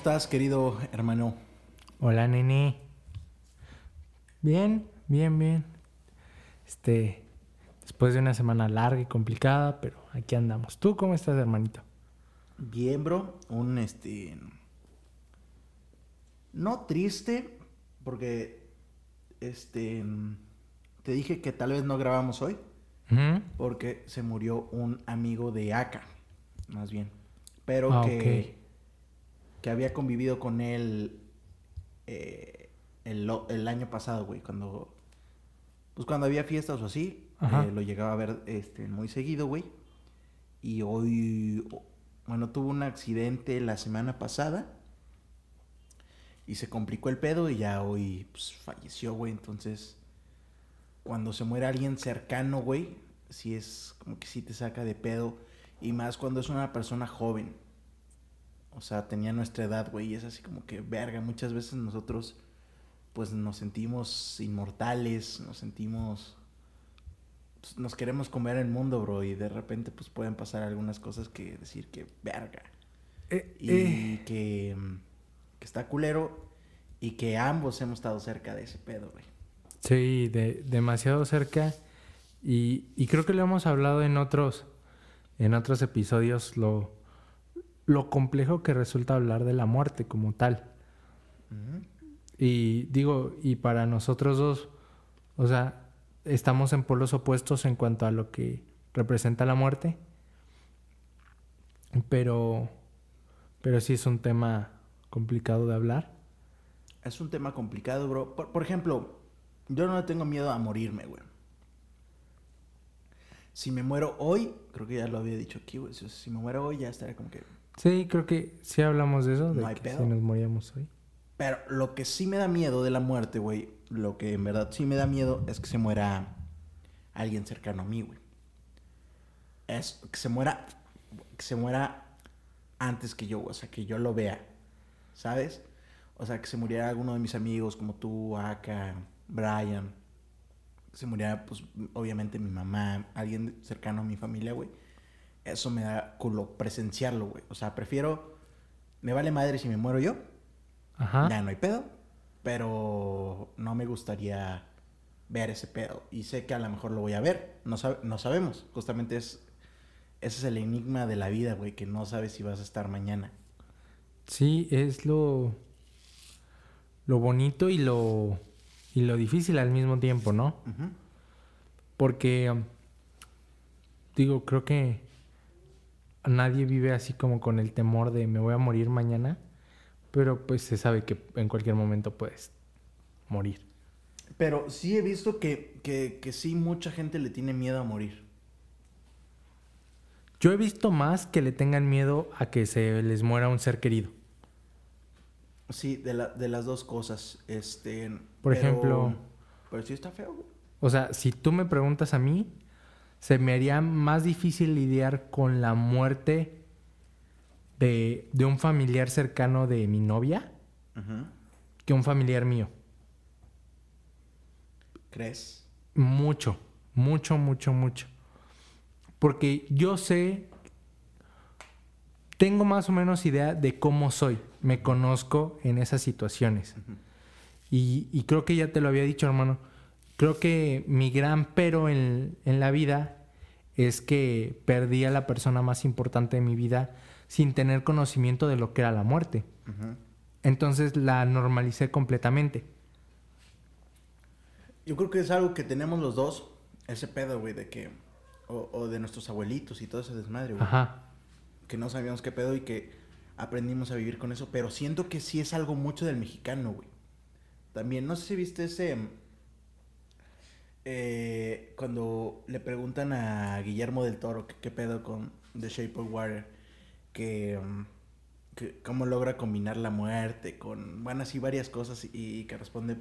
estás, querido hermano? Hola, nene. Bien, bien, bien. Este, después de una semana larga y complicada, pero aquí andamos. ¿Tú cómo estás, hermanito? Bien, bro. Un este. No triste, porque. Este. Te dije que tal vez no grabamos hoy. Porque se murió un amigo de Aka. Más bien. Pero Ah, que. Que había convivido con él. eh, el, año pasado, güey. Cuando. Pues cuando había fiestas o así. Eh, lo llegaba a ver este, muy seguido, güey. Y hoy. Bueno, tuvo un accidente la semana pasada. Y se complicó el pedo y ya hoy pues, falleció, güey. Entonces, cuando se muere alguien cercano, güey, sí es como que sí te saca de pedo. Y más cuando es una persona joven. O sea, tenía nuestra edad, güey. Y es así como que, verga, muchas veces nosotros, pues nos sentimos inmortales, nos sentimos... pues, nos queremos comer el mundo, bro. Y de repente, pues pueden pasar algunas cosas que decir que, verga. Eh, Y eh, que, que está culero. Y que ambos hemos estado cerca de ese pedo, güey. sí, de, demasiado cerca. Y, y creo que lo hemos hablado en otros, en otros episodios, lo, lo complejo que resulta hablar de la muerte como tal. Y digo, y para nosotros dos, o sea, estamos en polos opuestos en cuanto a lo que representa la muerte. Pero, pero sí es un tema complicado de hablar. Es un tema complicado, bro. Por, por ejemplo, yo no tengo miedo a morirme, güey. Si me muero hoy, creo que ya lo había dicho aquí, güey. Si, si me muero hoy, ya estaría como que. Sí, creo que sí hablamos de eso, de No hay que pedo. si nos moríamos hoy. Pero lo que sí me da miedo de la muerte, güey, lo que en verdad sí me da miedo es que se muera alguien cercano a mí, güey. Es que se muera, que se muera antes que yo. O sea, que yo lo vea, ¿sabes? O sea, que se muriera alguno de mis amigos como tú, Aka, Brian. Que se muriera, pues, obviamente mi mamá, alguien cercano a mi familia, güey. Eso me da culo presenciarlo, güey. O sea, prefiero... Me vale madre si me muero yo. Ajá. Ya no hay pedo. Pero no me gustaría ver ese pedo. Y sé que a lo mejor lo voy a ver. No, sab- no sabemos. Justamente es. Ese es el enigma de la vida, güey. Que no sabes si vas a estar mañana. Sí, es lo, lo bonito y lo, y lo difícil al mismo tiempo, ¿no? Porque, digo, creo que nadie vive así como con el temor de me voy a morir mañana, pero pues se sabe que en cualquier momento puedes morir. Pero sí he visto que, que, que sí mucha gente le tiene miedo a morir. Yo he visto más que le tengan miedo a que se les muera un ser querido. Sí, de, la, de las dos cosas. Este. Por pero- ejemplo- Pero sí está feo. O sea, si tú me preguntas a mí, se me haría más difícil lidiar con la muerte de, de un familiar cercano de mi novia que un familiar mío. ¿Crees? Mucho, mucho, mucho, mucho. Porque yo sé, tengo más o menos idea de cómo soy. Me conozco en esas situaciones. Y, y creo que ya te lo había dicho, hermano. Creo que mi gran pero en, en la vida es que perdí a la persona más importante de mi vida sin tener conocimiento de lo que era la muerte. Entonces la normalicé completamente. Yo creo que es algo que tenemos los dos, ese pedo, güey, de que... O, o de nuestros abuelitos y todo ese desmadre, güey. Ajá. Que no sabíamos qué pedo y que aprendimos a vivir con eso. Pero siento que sí es algo mucho del mexicano, güey. También, no sé si viste ese... eh, cuando le preguntan a Guillermo del Toro que qué pedo con The Shape of Water. Que... mm, que cómo logra combinar la muerte con... Bueno, así varias cosas y, y que responde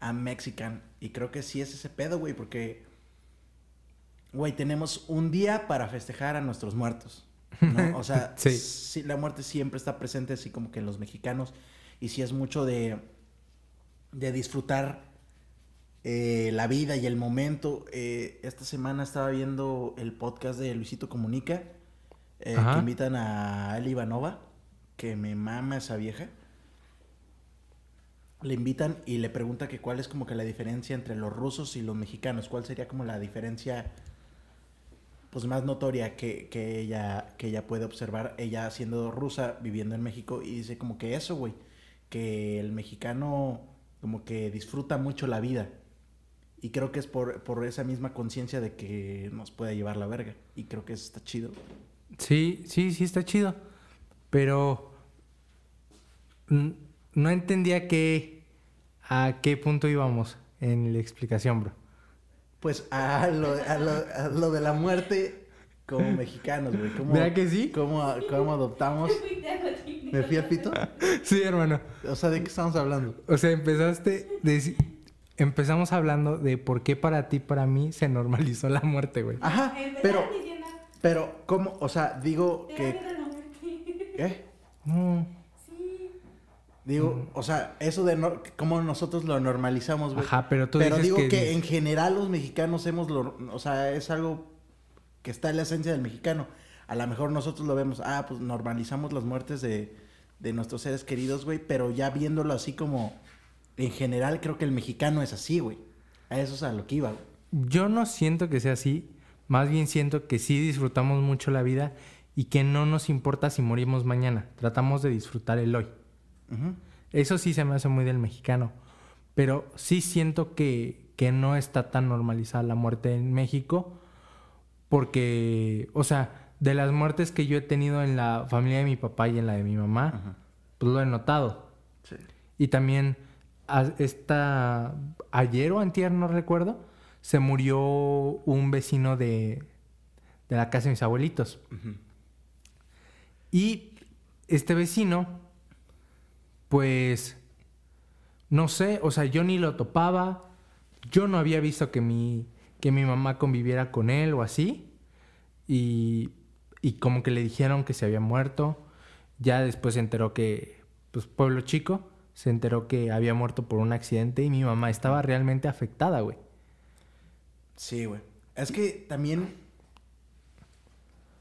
a Mexican. Y creo que sí es ese pedo, güey, porque... Güey, tenemos un día para festejar a nuestros muertos. ¿no? O sea, Sí. sí, la muerte siempre está presente, así como que en los mexicanos. Y sí es mucho de, de disfrutar eh, la vida y el momento. Eh, esta semana estaba viendo el podcast de Luisito Comunica, eh, que invitan a Ali Ivanova, que me mama esa vieja. Le invitan y le pregunta que cuál es como que la diferencia entre los rusos y los mexicanos. ¿Cuál sería como la diferencia pues más notoria que, que ella, que ella puede observar, ella siendo rusa, viviendo en México, y dice como que eso, güey, que el mexicano como que disfruta mucho la vida. Y creo que es por, por esa misma conciencia de que nos puede llevar la verga. Y creo que eso está chido. Sí, sí, sí está chido. Pero no entendía qué, a qué punto íbamos en la explicación, bro. Pues a lo, a lo, a lo de la muerte como mexicanos, güey. ¿Cómo, ¿Verdad que sí? ¿Cómo, cómo adoptamos? ¿Me fui al pito? Sí, hermano. O sea, ¿de qué estamos hablando? O sea, empezaste, deci- empezamos hablando de por qué para ti, para mí, se normalizó la muerte, güey. Ajá, pero, pero, ¿cómo? O sea, digo que... ¿Qué? No. Digo, o sea, eso de no, cómo nosotros lo normalizamos, güey. Ajá, pero tú Pero dices digo que... que, en general los mexicanos hemos, lo, o sea, es algo que está en la esencia del mexicano. A lo mejor nosotros lo vemos, ah, pues normalizamos las muertes de, de nuestros seres queridos, güey, pero ya viéndolo así como, en general creo que el mexicano es así, güey. A eso es a lo que iba, güey. Yo no siento que sea así. Más bien siento que sí disfrutamos mucho la vida y que no nos importa si morimos mañana. Tratamos de disfrutar el hoy. Eso sí se me hace muy del mexicano. Pero sí siento que, que no está tan normalizada la muerte en México. Porque, o sea, de las muertes que yo he tenido en la familia de mi papá y en la de mi mamá, pues lo he notado. Sí. Y también esta ayer o antier, no recuerdo, se murió un vecino de, de la casa de mis abuelitos. Y este vecino, pues, no sé, o sea, yo ni lo topaba, yo no había visto que mi, que mi mamá conviviera con él o así, y, y como que le dijeron que se había muerto, ya después se enteró que, pues, pueblo chico, se enteró que había muerto por un accidente y mi mamá estaba realmente afectada, güey. Sí, güey. Es que también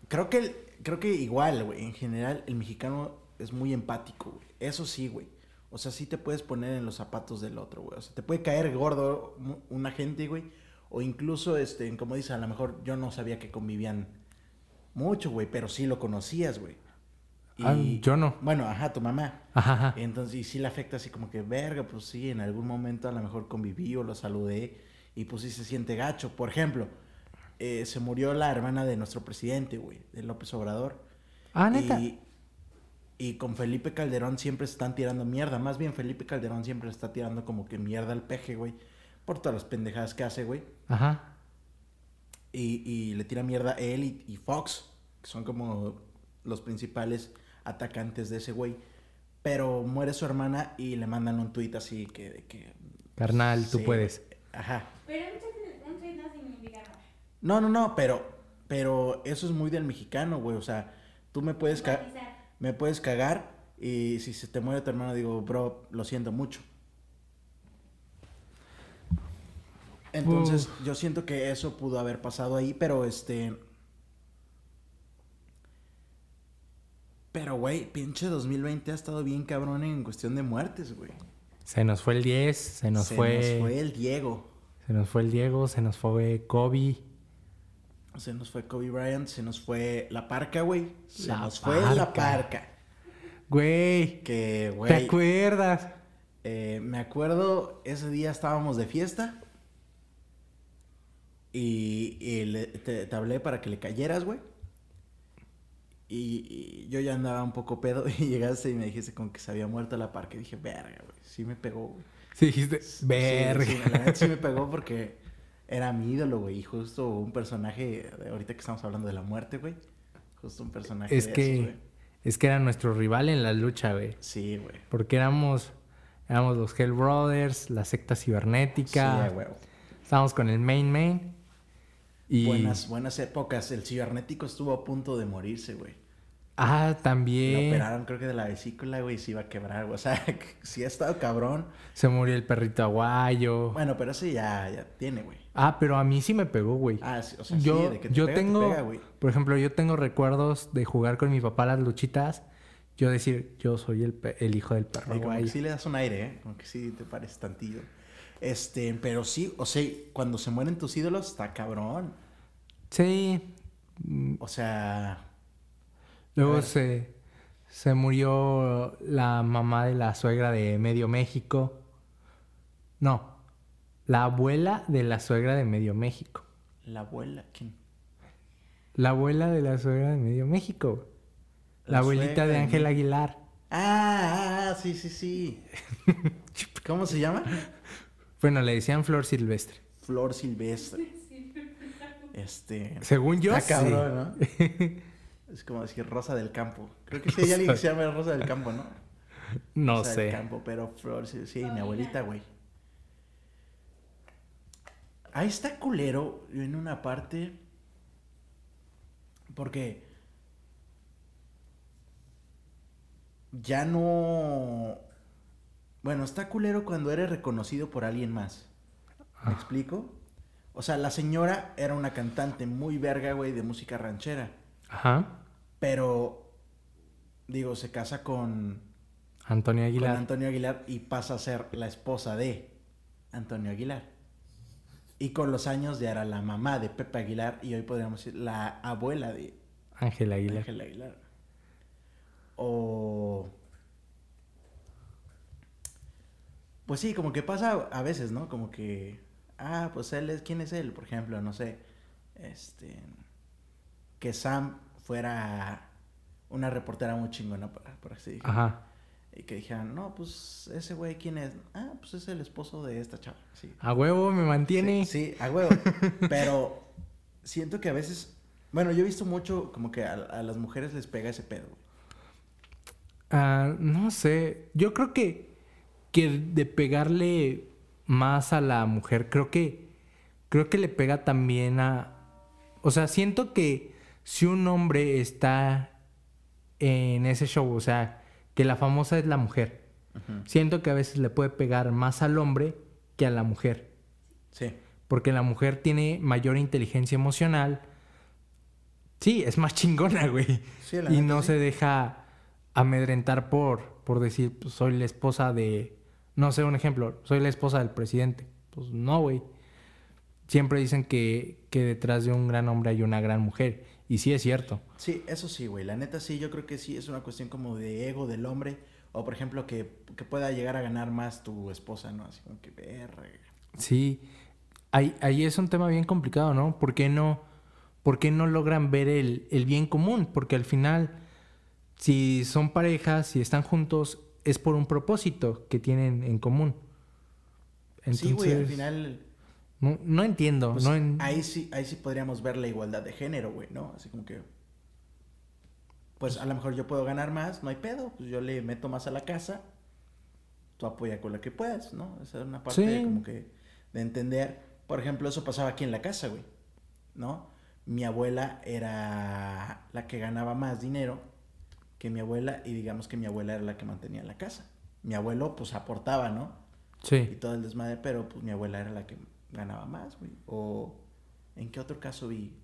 creo que creo que igual, güey, en general el mexicano es muy empático, güey. Eso sí, güey. O sea, sí te puedes poner en los zapatos del otro, güey. O sea, te puede caer gordo mu- una gente, güey, o incluso este, como dice, a lo mejor yo no sabía que convivían mucho, güey, pero sí lo conocías, güey. Ah, yo no. Bueno, ajá, tu mamá. Ajá, ajá. Entonces, y sí le afecta así como que, verga, pues sí, en algún momento a lo mejor conviví o lo saludé y pues sí se siente gacho. Por ejemplo, eh, se murió la hermana de nuestro presidente, güey, de López Obrador. Ah, neta. Y, y con Felipe Calderón siempre se están tirando mierda. Más bien Felipe Calderón siempre está tirando como que mierda al peje, güey. Por todas las pendejadas que hace, güey. Ajá. Y, y le tira mierda a él y, y Fox, que son como los principales atacantes de ese güey. Pero muere su hermana y le mandan un tuit así que... De que Carnal, tú puedes. Ajá. Pero un tweet no significa nada. No, no, no, pero, pero eso es muy del mexicano, güey. O sea, tú me puedes, ca- me puedes cagar y si se te muere tu hermano digo, bro, lo siento mucho. Entonces, yo siento que eso pudo haber pasado ahí, pero este... Pero, güey, pinche 2020 ha estado bien cabrón en cuestión de muertes, güey. Se nos fue el 10, se nos Se fue... nos fue el Diego. Se nos fue el Diego, se nos fue Kobe. Se nos fue Kobe Bryant, se nos fue La Parca, güey. Se La nos fue La Parca. Güey, Que, ¿te güey, acuerdas? eh, me acuerdo, ese día estábamos de fiesta. Y, y le- te, te hablé para que le cayeras, güey. Y, y yo ya andaba un poco pedo y llegaste y me dijiste como que se había muerto La Parca. Y dije, verga, güey, sí me pegó, güey. Sí, dijiste, Sí, verga. Sí, la sí me pegó porque era mi ídolo, güey. Y justo un personaje, de- ahorita que estamos hablando de la muerte, güey. Justo un personaje es de que, esos, güey. es que era nuestro rival en la lucha, güey. Sí, güey. Porque éramos, éramos los Hell Brothers, la secta Sí, cibernética. güey. Estábamos con el main main. Y... Buenas, buenas épocas. El cibernético estuvo a punto de morirse, güey. Ah, Lo también. operaron, creo que de la vesícula, güey, se iba a quebrar, güey. O sea, sí ha estado cabrón. Se murió el perrito aguayo. Bueno, pero ese ya, ya tiene, güey. Ah, pero a mí sí me pegó, güey. Ah, sí, o sea, yo sí, de que te yo pega, te tengo, pega, güey. por ejemplo, yo tengo recuerdos de jugar con mi papá las luchitas yo decir, yo soy el, el hijo del perro Ay, como que aguayo. sí le das un aire, ¿eh? Como que sí te parece tantillo. Este, pero sí, o sea, cuando se mueren tus ídolos, está cabrón. Sí. O sea, Luego se, se murió la mamá de la suegra de Medio México. No, la abuela de la suegra de Medio México. la abuela, ¿quién? La abuela de la suegra de Medio México. La, La abuelita de Ángel Aguilar. Ah, ah, sí, sí, sí. ¿Cómo se llama? Bueno, le decían Flor Silvestre. Flor Silvestre. Este. Según yo, Está sí. Es como decir Rosa del Campo. Creo que sí hay alguien que se llama Rosa del Campo, ¿no? No Rosa del sé. Campo, pero Flor, sí, sí, mi abuelita, güey. Ahí está culero en una parte. Porque. Ya no. Bueno, está culero cuando eres reconocido por alguien más. ¿Me Ah. explico? O sea, la señora era una cantante muy verga, güey, de música ranchera. Ajá. Pero, digo, se casa con, Antonio con Aguilar. Antonio Aguilar y pasa a ser la esposa de Antonio Aguilar. Y con los años ya era la mamá de Pepe Aguilar y hoy podríamos decir la abuela de Ángel Aguilar. Ángel Aguilar. O... Pues sí, como que pasa a veces, ¿no? Como que... Ah, pues él es... ¿Quién es él? Por ejemplo, no sé. Este... Que Sam fuera una reportera muy chingona, por, por así decirlo. Ajá. Y que dijeran, no, pues ese güey, ¿quién es? Ah, pues es el esposo de esta chava. Sí. A huevo me mantiene. Sí, sí, a huevo. Pero siento que a veces. Bueno, yo he visto mucho como que a, a las mujeres les pega ese pedo. Ah, no sé. Yo creo que, que de pegarle más a la mujer, creo que. Creo que le pega también a. O sea, siento que si un hombre está en ese show, o sea, que la famosa es la mujer. Siento que a veces le puede pegar más al hombre que a la mujer. Sí. Porque la mujer tiene mayor inteligencia emocional. Sí, es más chingona, güey. Sí, la y no sí. se deja amedrentar por, por decir, pues, soy la esposa de... No sé, un ejemplo, soy la esposa del presidente. Pues no, güey. Siempre dicen que, que detrás de un gran hombre hay una gran mujer. Y sí es cierto. Sí, eso sí, güey. La neta sí, yo creo que sí es una cuestión como de ego del hombre. O por ejemplo, que, que pueda llegar a ganar más tu esposa, ¿no? Así como que verga. Sí, ahí, ahí es un tema bien complicado, ¿no? ¿Por qué no, por qué no logran ver el, el bien común? Porque al final, si son parejas, si están juntos, es por un propósito que tienen en común. sí, güey, al final. No, no entiendo. pues, no en- ahí, sí, ahí sí podríamos ver la igualdad de género, güey, ¿no? Así como que. Pues a lo mejor yo puedo ganar más, no hay pedo. Pues yo le meto más a la casa. Tú apoya con lo que puedas, ¿no? Esa es una parte Sí. como que de entender. Por ejemplo, eso pasaba aquí en la casa, güey. ¿No? Mi abuela era la que ganaba más dinero que mi abuela y digamos que mi abuela era la que mantenía la casa. Mi abuelo pues aportaba, ¿no? y Sí. todo el desmadre, pero pues mi abuela era la que ganaba más, güey. O ¿en qué otro caso vi?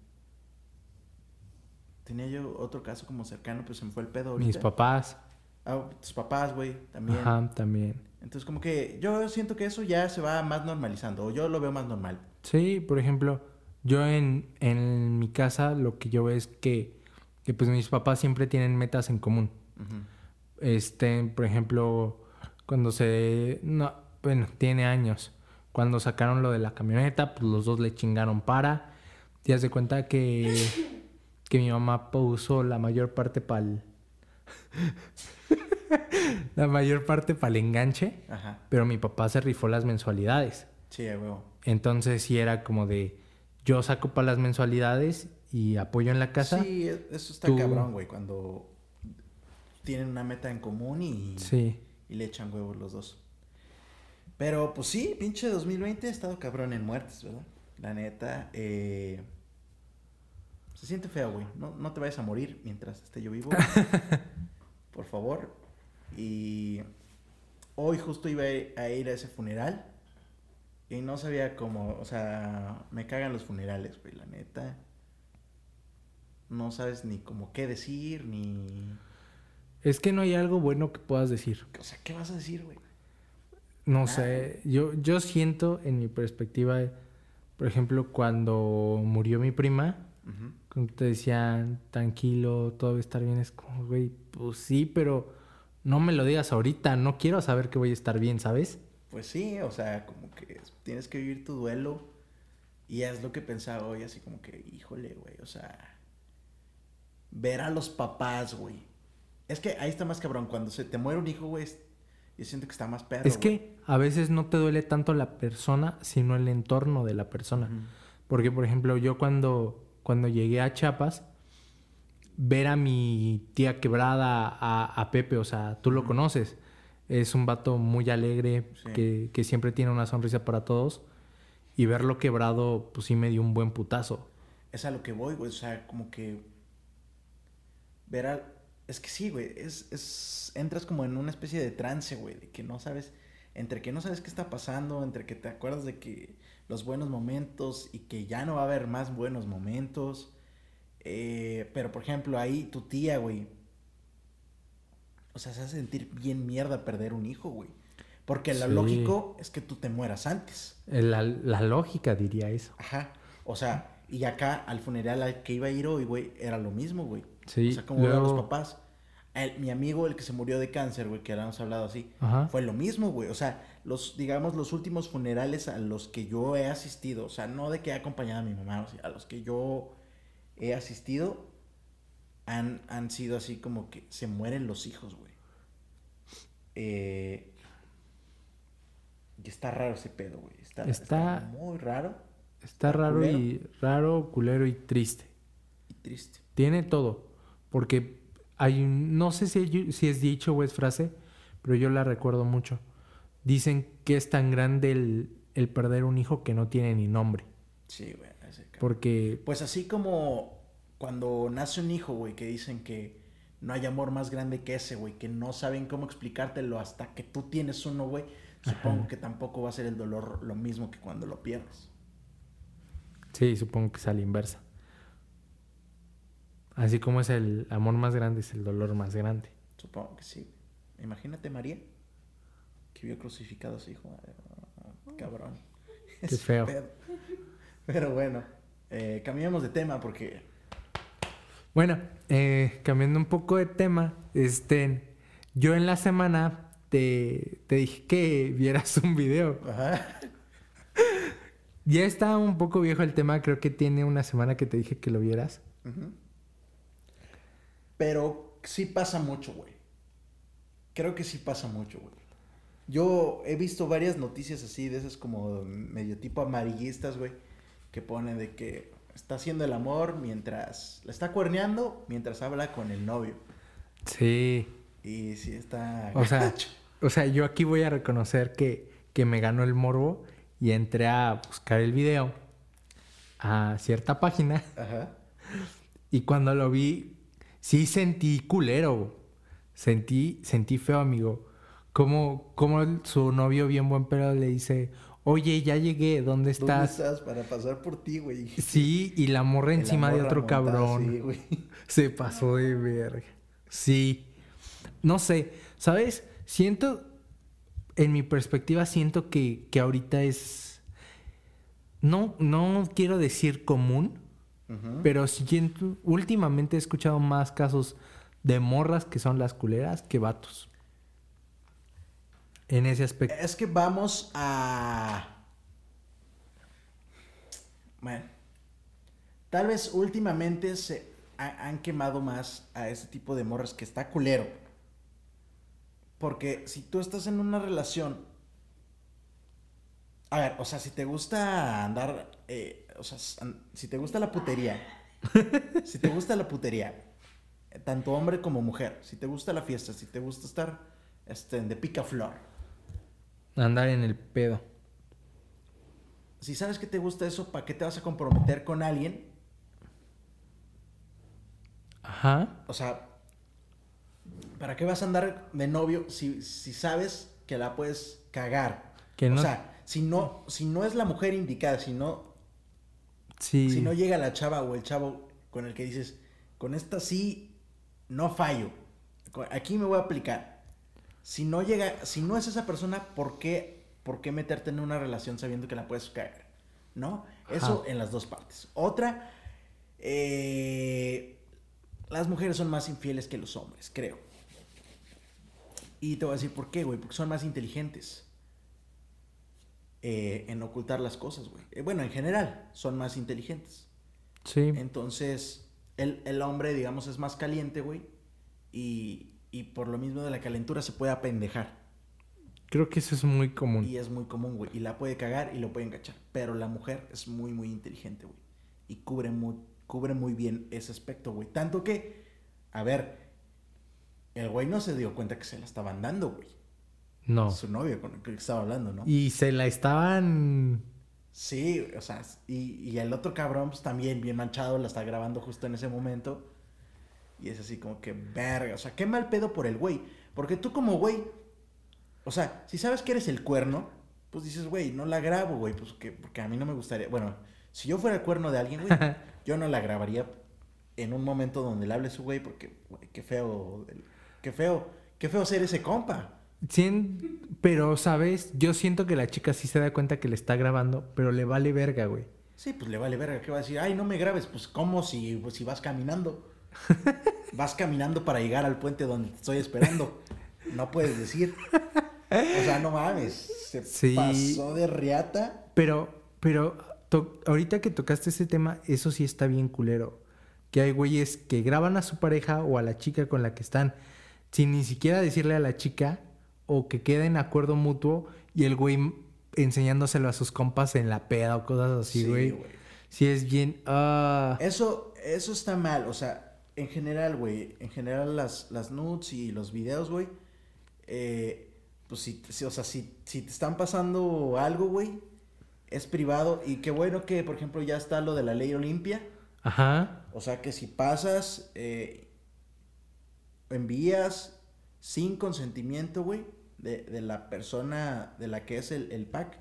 Tenía yo otro caso como cercano, pues se me fue el pedo ahorita. Mis papás. Ah, tus papás, güey, también. Ajá, también. Entonces como que yo siento que eso ya se va más normalizando, o yo lo veo más normal. Sí, por ejemplo, yo en, en mi casa lo que yo veo es que, que pues mis papás siempre tienen metas en común. Ujú. Este, por ejemplo, cuando se... No, bueno, tiene años. Cuando sacaron lo de la camioneta, pues los dos le chingaron para. Te das de cuenta que, que mi mamá puso la mayor parte para el... la mayor parte para el enganche, Ajá. pero mi papá se rifó las mensualidades. Sí, a huevo. Entonces sí era como de... Yo saco para las mensualidades y apoyo en la casa. Sí, e- eso está Tú- cabrón, güey, cuando tienen una meta en común y, Sí. y le echan huevos los dos. Pero pues sí, pinche 2020 ha estado cabrón en muertes, ¿verdad? La neta, eh, se siente feo, güey. No, no te vayas a morir mientras esté yo vivo. Por favor. Y hoy justo iba a ir a ese funeral. Y no sabía cómo, o sea, me cagan los funerales, güey, la neta. No sabes ni cómo qué decir, ni... Es que no hay algo bueno que puedas decir. O sea, ¿qué vas a decir, güey? No sé, yo, yo siento en mi perspectiva, por ejemplo, cuando murió mi prima, cuando te decían tranquilo, todo va a estar bien, es como, güey, pues sí, pero no me lo digas ahorita, no quiero saber que voy a estar bien, ¿sabes? Pues sí, o sea, como que tienes que vivir tu duelo. Y es lo que pensaba hoy, así como que, híjole, güey, o sea, ver a los papás, güey. Es que ahí está más cabrón, cuando se te muere un hijo, güey, es- yo siento que está más perro. es que a veces no te duele tanto la persona, sino el entorno de la persona. Porque, por ejemplo, yo cuando, cuando llegué a Chiapas, ver a mi tía quebrada, a, a Pepe, o sea, tú lo conoces. Es un vato muy alegre, Sí. que, que siempre tiene una sonrisa para todos. Y verlo quebrado, pues sí me dio un buen putazo. Es a lo que voy, güey, o sea, como que ver al... Es que sí, güey, es, es... Entras como en una especie de trance, güey, de que no sabes... Entre que no sabes qué está pasando, entre que te acuerdas de que los buenos momentos y que ya no va a haber más buenos momentos. Eh, pero, por ejemplo, ahí tu tía, güey. O sea, se hace sentir bien mierda perder un hijo, güey. Porque lo Sí. lógico es que tú te mueras antes. Eh, La, la lógica diría eso. Ajá. O sea, y acá al funeral al que iba a ir hoy, güey, era lo mismo, güey. Sí, O sea, como ver a luego- los papás. El- mi amigo, el que se murió de cáncer, güey, que habíamos hablado así, Ajá. fue lo mismo, güey. O sea, los, digamos, los últimos funerales a los que yo he asistido, o sea, no de que he acompañado a mi mamá, o sea, a los que yo he asistido, han, han sido así como que se mueren los hijos, güey. Eh, y está raro ese pedo, güey. Está, Está- está muy raro Está raro culero. y raro, culero y triste. y triste. Tiene todo. Porque hay no sé si, si es dicho o es frase, pero yo la recuerdo mucho. Dicen que es tan grande el, el perder un hijo que no tiene ni nombre. Sí, güey. Porque Pues así como cuando nace un hijo, güey, que dicen que no hay amor más grande que ese, güey, que no saben cómo explicártelo hasta que tú tienes uno, güey. Supongo Ajá. que tampoco va a ser el dolor lo mismo que cuando lo pierdes. sí, supongo que es a la inversa. Así como es el amor más grande, es el dolor más grande. Supongo que sí. Imagínate María, que vio crucificado a su hijo. Ah, Cabrón. Qué Ese feo. pedo. Pero bueno, eh, cambiamos de tema porque... Bueno, eh, cambiando un poco de tema, este, yo en la semana te, te dije que vieras un video. Ajá. Ya está un poco viejo el tema, creo que tiene una semana que te dije que lo vieras. Ujú. Pero sí pasa mucho, güey. Creo que sí pasa mucho, güey. Yo he visto varias noticias así, de esas como medio tipo amarillistas, güey, que ponen de que está haciendo el amor mientras... La está cuerneando mientras habla con el novio. Sí. Y sí está... O sea, o sea, yo aquí voy a reconocer que, que me ganó el morbo y entré a buscar el video a cierta página Ajá. y cuando lo vi, sí sentí culero. Sentí, sentí feo, amigo. Como, como su novio bien buen pedo le dice, oye, ya llegué, ¿dónde ¿Dónde estás? estás para pasar por ti, güey? Sí, y la morra la encima de otro montada cabrón. así, güey. Se pasó de verga. Sí. No sé, ¿sabes? Siento, en mi perspectiva, siento que, que ahorita es... No, no quiero decir común, Pero siento, últimamente he escuchado más casos de morras que son las culeras que vatos. En ese aspecto. Es que vamos a... Bueno. Tal vez últimamente se ha- han quemado más a este tipo de morras que está culero. Porque si tú estás en una relación... A ver, o sea, si te gusta andar... eh, o sea, si te gusta la putería. si te gusta la putería. eh, Tanto hombre como mujer. Si te gusta la fiesta. Si te gusta estar este, de picaflor. Andar en el pedo. Si sabes que te gusta eso, ¿para qué te vas a comprometer con alguien? Ajá. O sea, ¿para qué vas a andar de novio si, si sabes que la puedes cagar? Que no- O sea, si no, si no es la mujer indicada, si no, Sí. si no llega la chava o el chavo con el que dices, con esta sí, no fallo. aquí me voy a aplicar. Si no llega, si no es esa persona, ¿por qué, por qué meterte en una relación sabiendo que la puedes cagar? ¿No? Eso Ajá. en las dos partes. Otra, eh, las mujeres son más infieles que los hombres, creo. Y te voy a decir por qué, güey, porque son más inteligentes eh, en ocultar las cosas, güey. Eh, bueno, en general, son más inteligentes. Sí. Entonces, el, el hombre, digamos, es más caliente, güey. Y, y por lo mismo de la calentura se puede apendejar. Creo que eso es muy común. Y es muy común, güey. Y la puede cagar y lo puede encachar. Pero la mujer es muy, muy inteligente, güey. Y cubre muy, cubre muy bien ese aspecto, güey. Tanto que, a ver, el güey no se dio cuenta que se la estaban dando, güey. No. Su novio con el que estaba hablando, ¿no? Y se la estaban... Sí, o sea, y, y el otro cabrón, pues también bien manchado, la está grabando justo en ese momento. Y es así como que, verga, o sea, qué mal pedo por el güey. Porque tú como güey, o sea, si sabes que eres el cuerno, pues dices, güey, no la grabo, güey, pues que, porque a mí no me gustaría. Bueno, si yo fuera el cuerno de alguien, güey, yo no la grabaría en un momento donde le hable a su güey, porque, güey, qué feo, qué feo, qué feo ser ese compa. Sien- Pero, ¿sabes? Yo siento que la chica sí se da cuenta que le está grabando, pero le vale verga, güey. Sí, pues le vale verga. ¿Qué va a decir? Ay, no me grabes. Pues, ¿cómo si, pues, si vas caminando? vas caminando para llegar al puente donde te estoy esperando. No puedes decir. O sea, no mames. Se Sí. pasó de riata. Pero, pero, ahorita que tocaste ese tema, eso sí está bien culero. Que hay güeyes que graban a su pareja o a la chica con la que están sin ni siquiera decirle a la chica o que queda en acuerdo mutuo y el güey enseñándoselo a sus compas en la peda o cosas así, Sí, güey. güey. Sí, es bien. ah Eso, eso está mal. O sea, en general, güey. En general, las, las nudes y los videos, güey. eh, pues si, si- o sea, si, si te están pasando algo, güey. Es privado. Y qué bueno que, por ejemplo, ya está lo de la ley Olimpia. Ajá. O sea que si pasas, eh, envías sin consentimiento, güey, de, de la persona de la que es el, el pack,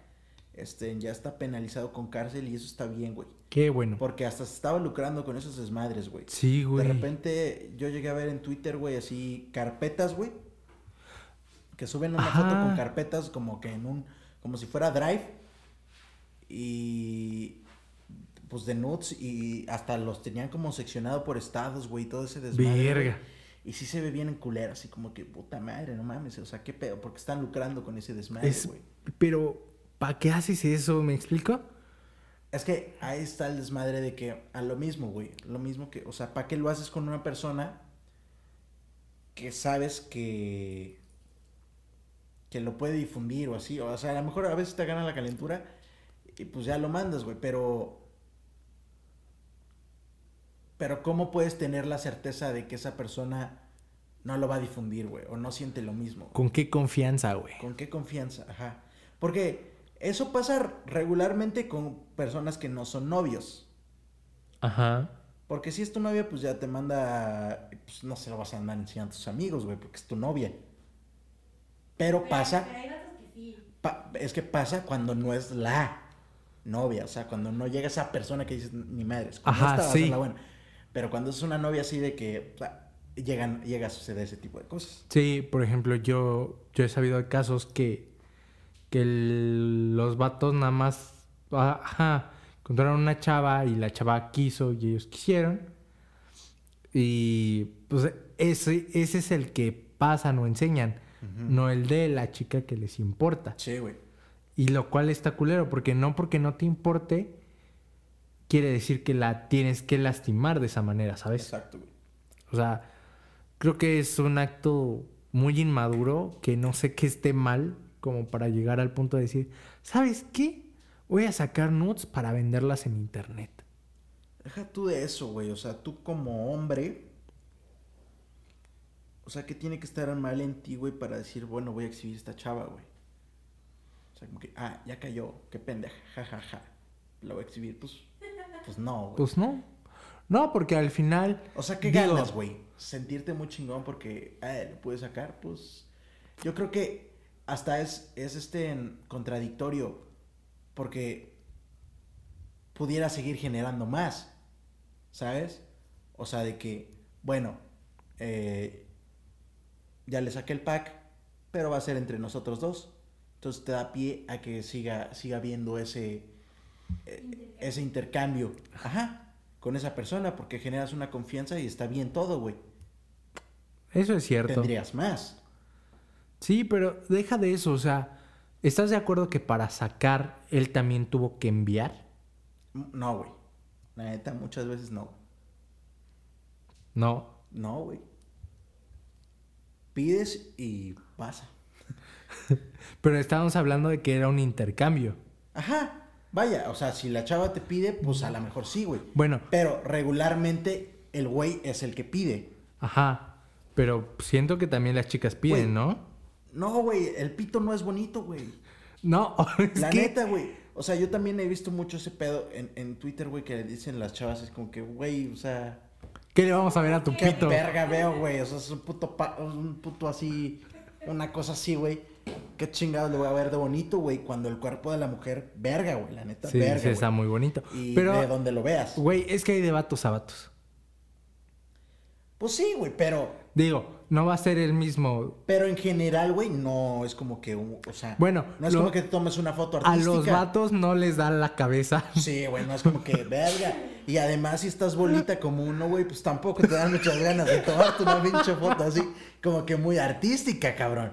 este, ya está penalizado con cárcel y eso está bien, güey. Qué bueno. Porque hasta se estaba lucrando con esos desmadres, güey. Sí, De güey. repente yo llegué a ver en Twitter, güey, así carpetas, güey. Que suben una Ajá. foto con carpetas como que en un, como si fuera Drive. Y pues de nudes y hasta los tenían como seccionado por estados, güey, todo ese desmadre. Verga. güey. Y sí se ve bien en culera, así como que puta madre, no mames, o sea, qué pedo, porque están lucrando con ese desmadre, Es- güey. pero, ¿para qué haces eso? ¿Me explico? Es que ahí está el desmadre de que a lo mismo, güey. Lo mismo que, o sea, ¿para qué lo haces con una persona que sabes que que lo puede difundir o así? O sea, a lo mejor a veces te gana la calentura y pues ya lo mandas, güey, pero pero ¿cómo puedes tener la certeza de que esa persona no lo va a difundir, güey, o no siente lo mismo? ¿Con qué confianza, güey? ¿Con qué confianza? Ajá. Porque eso pasa regularmente con personas que no son novios. Ajá. Porque si es tu novia, pues ya te manda, pues no se lo vas a andar enseñando a tus amigos, güey, porque es tu novia. Pero Pero- pasa, Pero hay vatos que sí. pa- es que pasa cuando no es la novia, o sea, cuando no llega esa persona que dices, ni madres, cuando Ajá, esta va a ser sí. la buena. Pero cuando es una novia así de que o sea, llegan, llega a suceder ese tipo de cosas. Sí, por ejemplo, yo, yo he sabido de casos que, que el- los vatos nada más, ajá, encontraron una chava y la chava quiso y ellos quisieron. Y pues ese, ese es el que pasan o enseñan, no el de la chica que les importa. Sí, güey. Y lo cual está culero, porque no porque no te importe, quiere decir que la tienes que lastimar de esa manera, ¿sabes? Exacto, güey. O sea, creo que es un acto muy inmaduro que no sé que esté mal como para llegar al punto de decir, ¿sabes qué? Voy a sacar nudes para venderlas en internet. Deja tú de eso, güey. O sea, tú como hombre. O sea, que tiene que estar mal en ti, güey, para decir, bueno, voy a exhibir esta chava, güey. O sea, como que, ah, ya cayó, qué pendeja, ja, ja, ja. La voy a exhibir, pues, pues no, güey. Pues no. No, porque al final... o sea, ¿qué digo- ganas, güey? Sentirte muy chingón porque, ah, lo puedes sacar, pues. Yo creo que hasta es, es este en- contradictorio porque pudiera seguir generando más, ¿sabes? O sea, de que, bueno, eh, ya le saqué el pack, pero va a ser entre nosotros dos. Entonces te da pie a que siga, siga viendo ese, eh, ese intercambio. Ajá, con esa persona, porque generas una confianza y está bien todo, güey. Eso es cierto. Tendrías más. Sí, pero deja de eso, o sea, ¿estás de acuerdo que para sacar él también tuvo que enviar? No, güey. La neta, muchas veces no. No. No, güey. Pides y pasa. Pero estábamos hablando de que era un intercambio. Ajá. Vaya, o sea, si la chava te pide, pues a lo mejor sí, güey. Bueno, Pero regularmente el güey es el que pide. ajá. Pero siento que también las chicas piden, Güey. ¿no? No, güey, el pito no es bonito, güey. No, es La que- neta, güey. O sea, yo también he visto mucho ese pedo en, en Twitter, güey, que le dicen las chavas, es como que, güey, o sea, ¿Qué le vamos a ver a tu qué pito? verga veo, güey. O sea, es un puto, pa- un puto así, una cosa así, güey. Qué chingados le voy a ver de bonito, güey, cuando el cuerpo de la mujer, verga, güey, la neta, Sí, verga. sí, está muy bonito. Y Pero, de donde lo veas. güey, es que hay de vatos a vatos. Pues sí, güey, pero, Digo, no va a ser el mismo. pero en general, güey, no es como que, o sea, Bueno, no es lo- como que tomes una foto A artística. los vatos no les da la cabeza. Sí, güey, no es como que, verga. Y además, si estás bolita como uno, güey, pues tampoco te dan muchas ganas de tomarte una pinche foto así, como que muy artística, cabrón.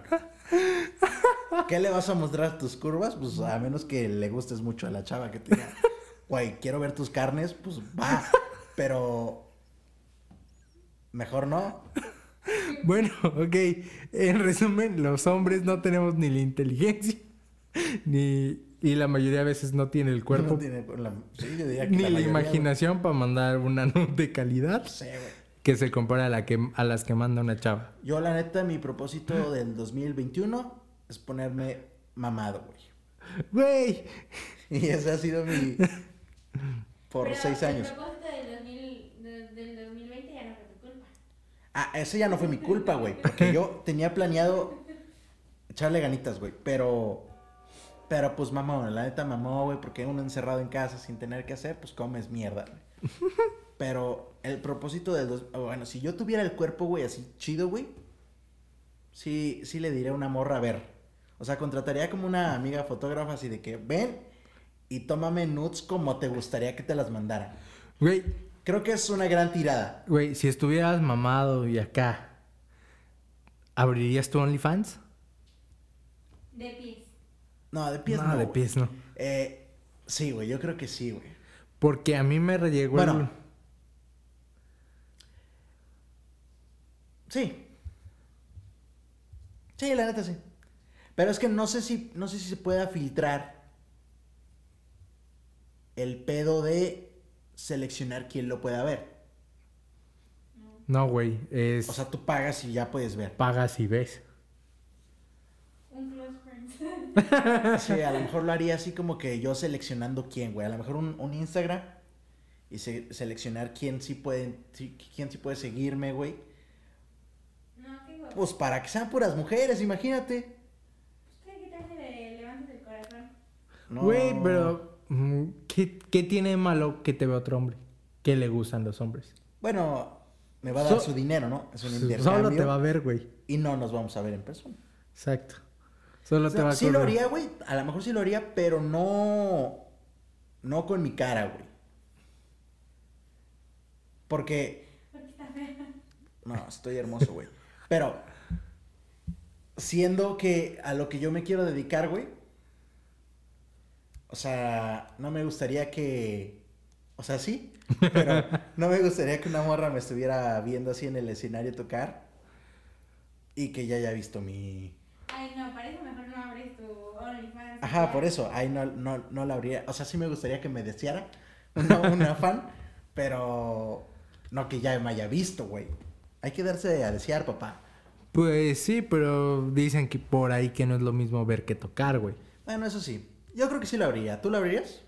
¿Qué le vas a mostrar tus curvas? Pues a menos que le gustes mucho a la chava que te diga, güey, quiero ver tus carnes, pues va. Pero mejor no. Bueno, ok. En resumen, los hombres no tenemos ni la inteligencia, ni. Y la mayoría de veces no tiene el cuerpo, No tiene la- sí, yo diría que ni la, imaginación para mandar una nude de calidad Sí, güey. que se compara a, la que, a las que manda una chava. Yo, la neta, mi propósito del 2021 es ponerme mamado, güey. Güey, Y ese ha sido mi. Por Pero seis años. El propósito del, 2000, de- del 2020 ya no fue tu culpa. Ah, ese ya no fue mi culpa, güey. Porque yo tenía planeado echarle ganitas, güey. Pero. Pero pues mamá, la neta mamó, güey. Porque uno encerrado en casa sin tener que hacer, pues comes mierda, güey. Pero el propósito del dos. Bueno, si yo tuviera el cuerpo, güey, así chido, güey. Sí, sí le diré a una morra, a ver. O sea, contrataría como una amiga fotógrafa así de que ven y tómame nudes como te gustaría que te las mandaran. güey, Creo que es una gran tirada. güey, si estuvieras mamado y acá, ¿abrirías tu OnlyFans? De pies. No, de pies no, no. de güey. pies no. Eh, sí, güey, yo creo que sí, güey. Porque a mí me rellegó Bueno. el... Sí. Sí, la neta sí. Pero es que no sé si, no sé si se pueda filtrar el pedo de seleccionar quién lo pueda ver. No, güey, es... O sea, tú pagas y ya puedes ver. pagas y ves. Un close friend. Sí, a lo mejor lo haría así como que yo seleccionando quién, güey. A lo mejor un, un Instagram y se- seleccionar quién sí puede, sí- quién sí puede seguirme, güey. No. Pues para que sean puras mujeres, imagínate. ¿Qué, qué tal si le levantas el corazón? No. Güey, pero... mm, ¿qué, ¿Qué tiene de malo que te vea otro hombre? ¿Qué le gustan los hombres? Bueno, me va a dar So- su dinero, ¿no? Es un Solo intercambio. te va a ver, güey. Y no nos vamos a ver en persona. Exacto. Solo O te va a sí lo haría, güey. A lo mejor sí lo haría, pero no. No con mi cara, güey. Porque. No, estoy hermoso, güey. Pero. Siendo que a lo que yo me quiero dedicar, güey. O sea, no me gustaría que. O sea, sí. Pero no me gustaría que una morra me estuviera viendo así en el escenario tocar. Y que ya haya visto mi. Ay, no, para eso mejor no abres tu OnlyFans. Ajá, por eso, ahí no, no, no la habría, o sea, sí me gustaría que me deseara una, una fan, pero no que ya me haya visto, güey. Hay que darse a desear, papá. Pues sí, pero dicen que por ahí que no es lo mismo ver que tocar, güey. Bueno, eso sí, yo creo que sí lo habría. ¿Tú lo habrías?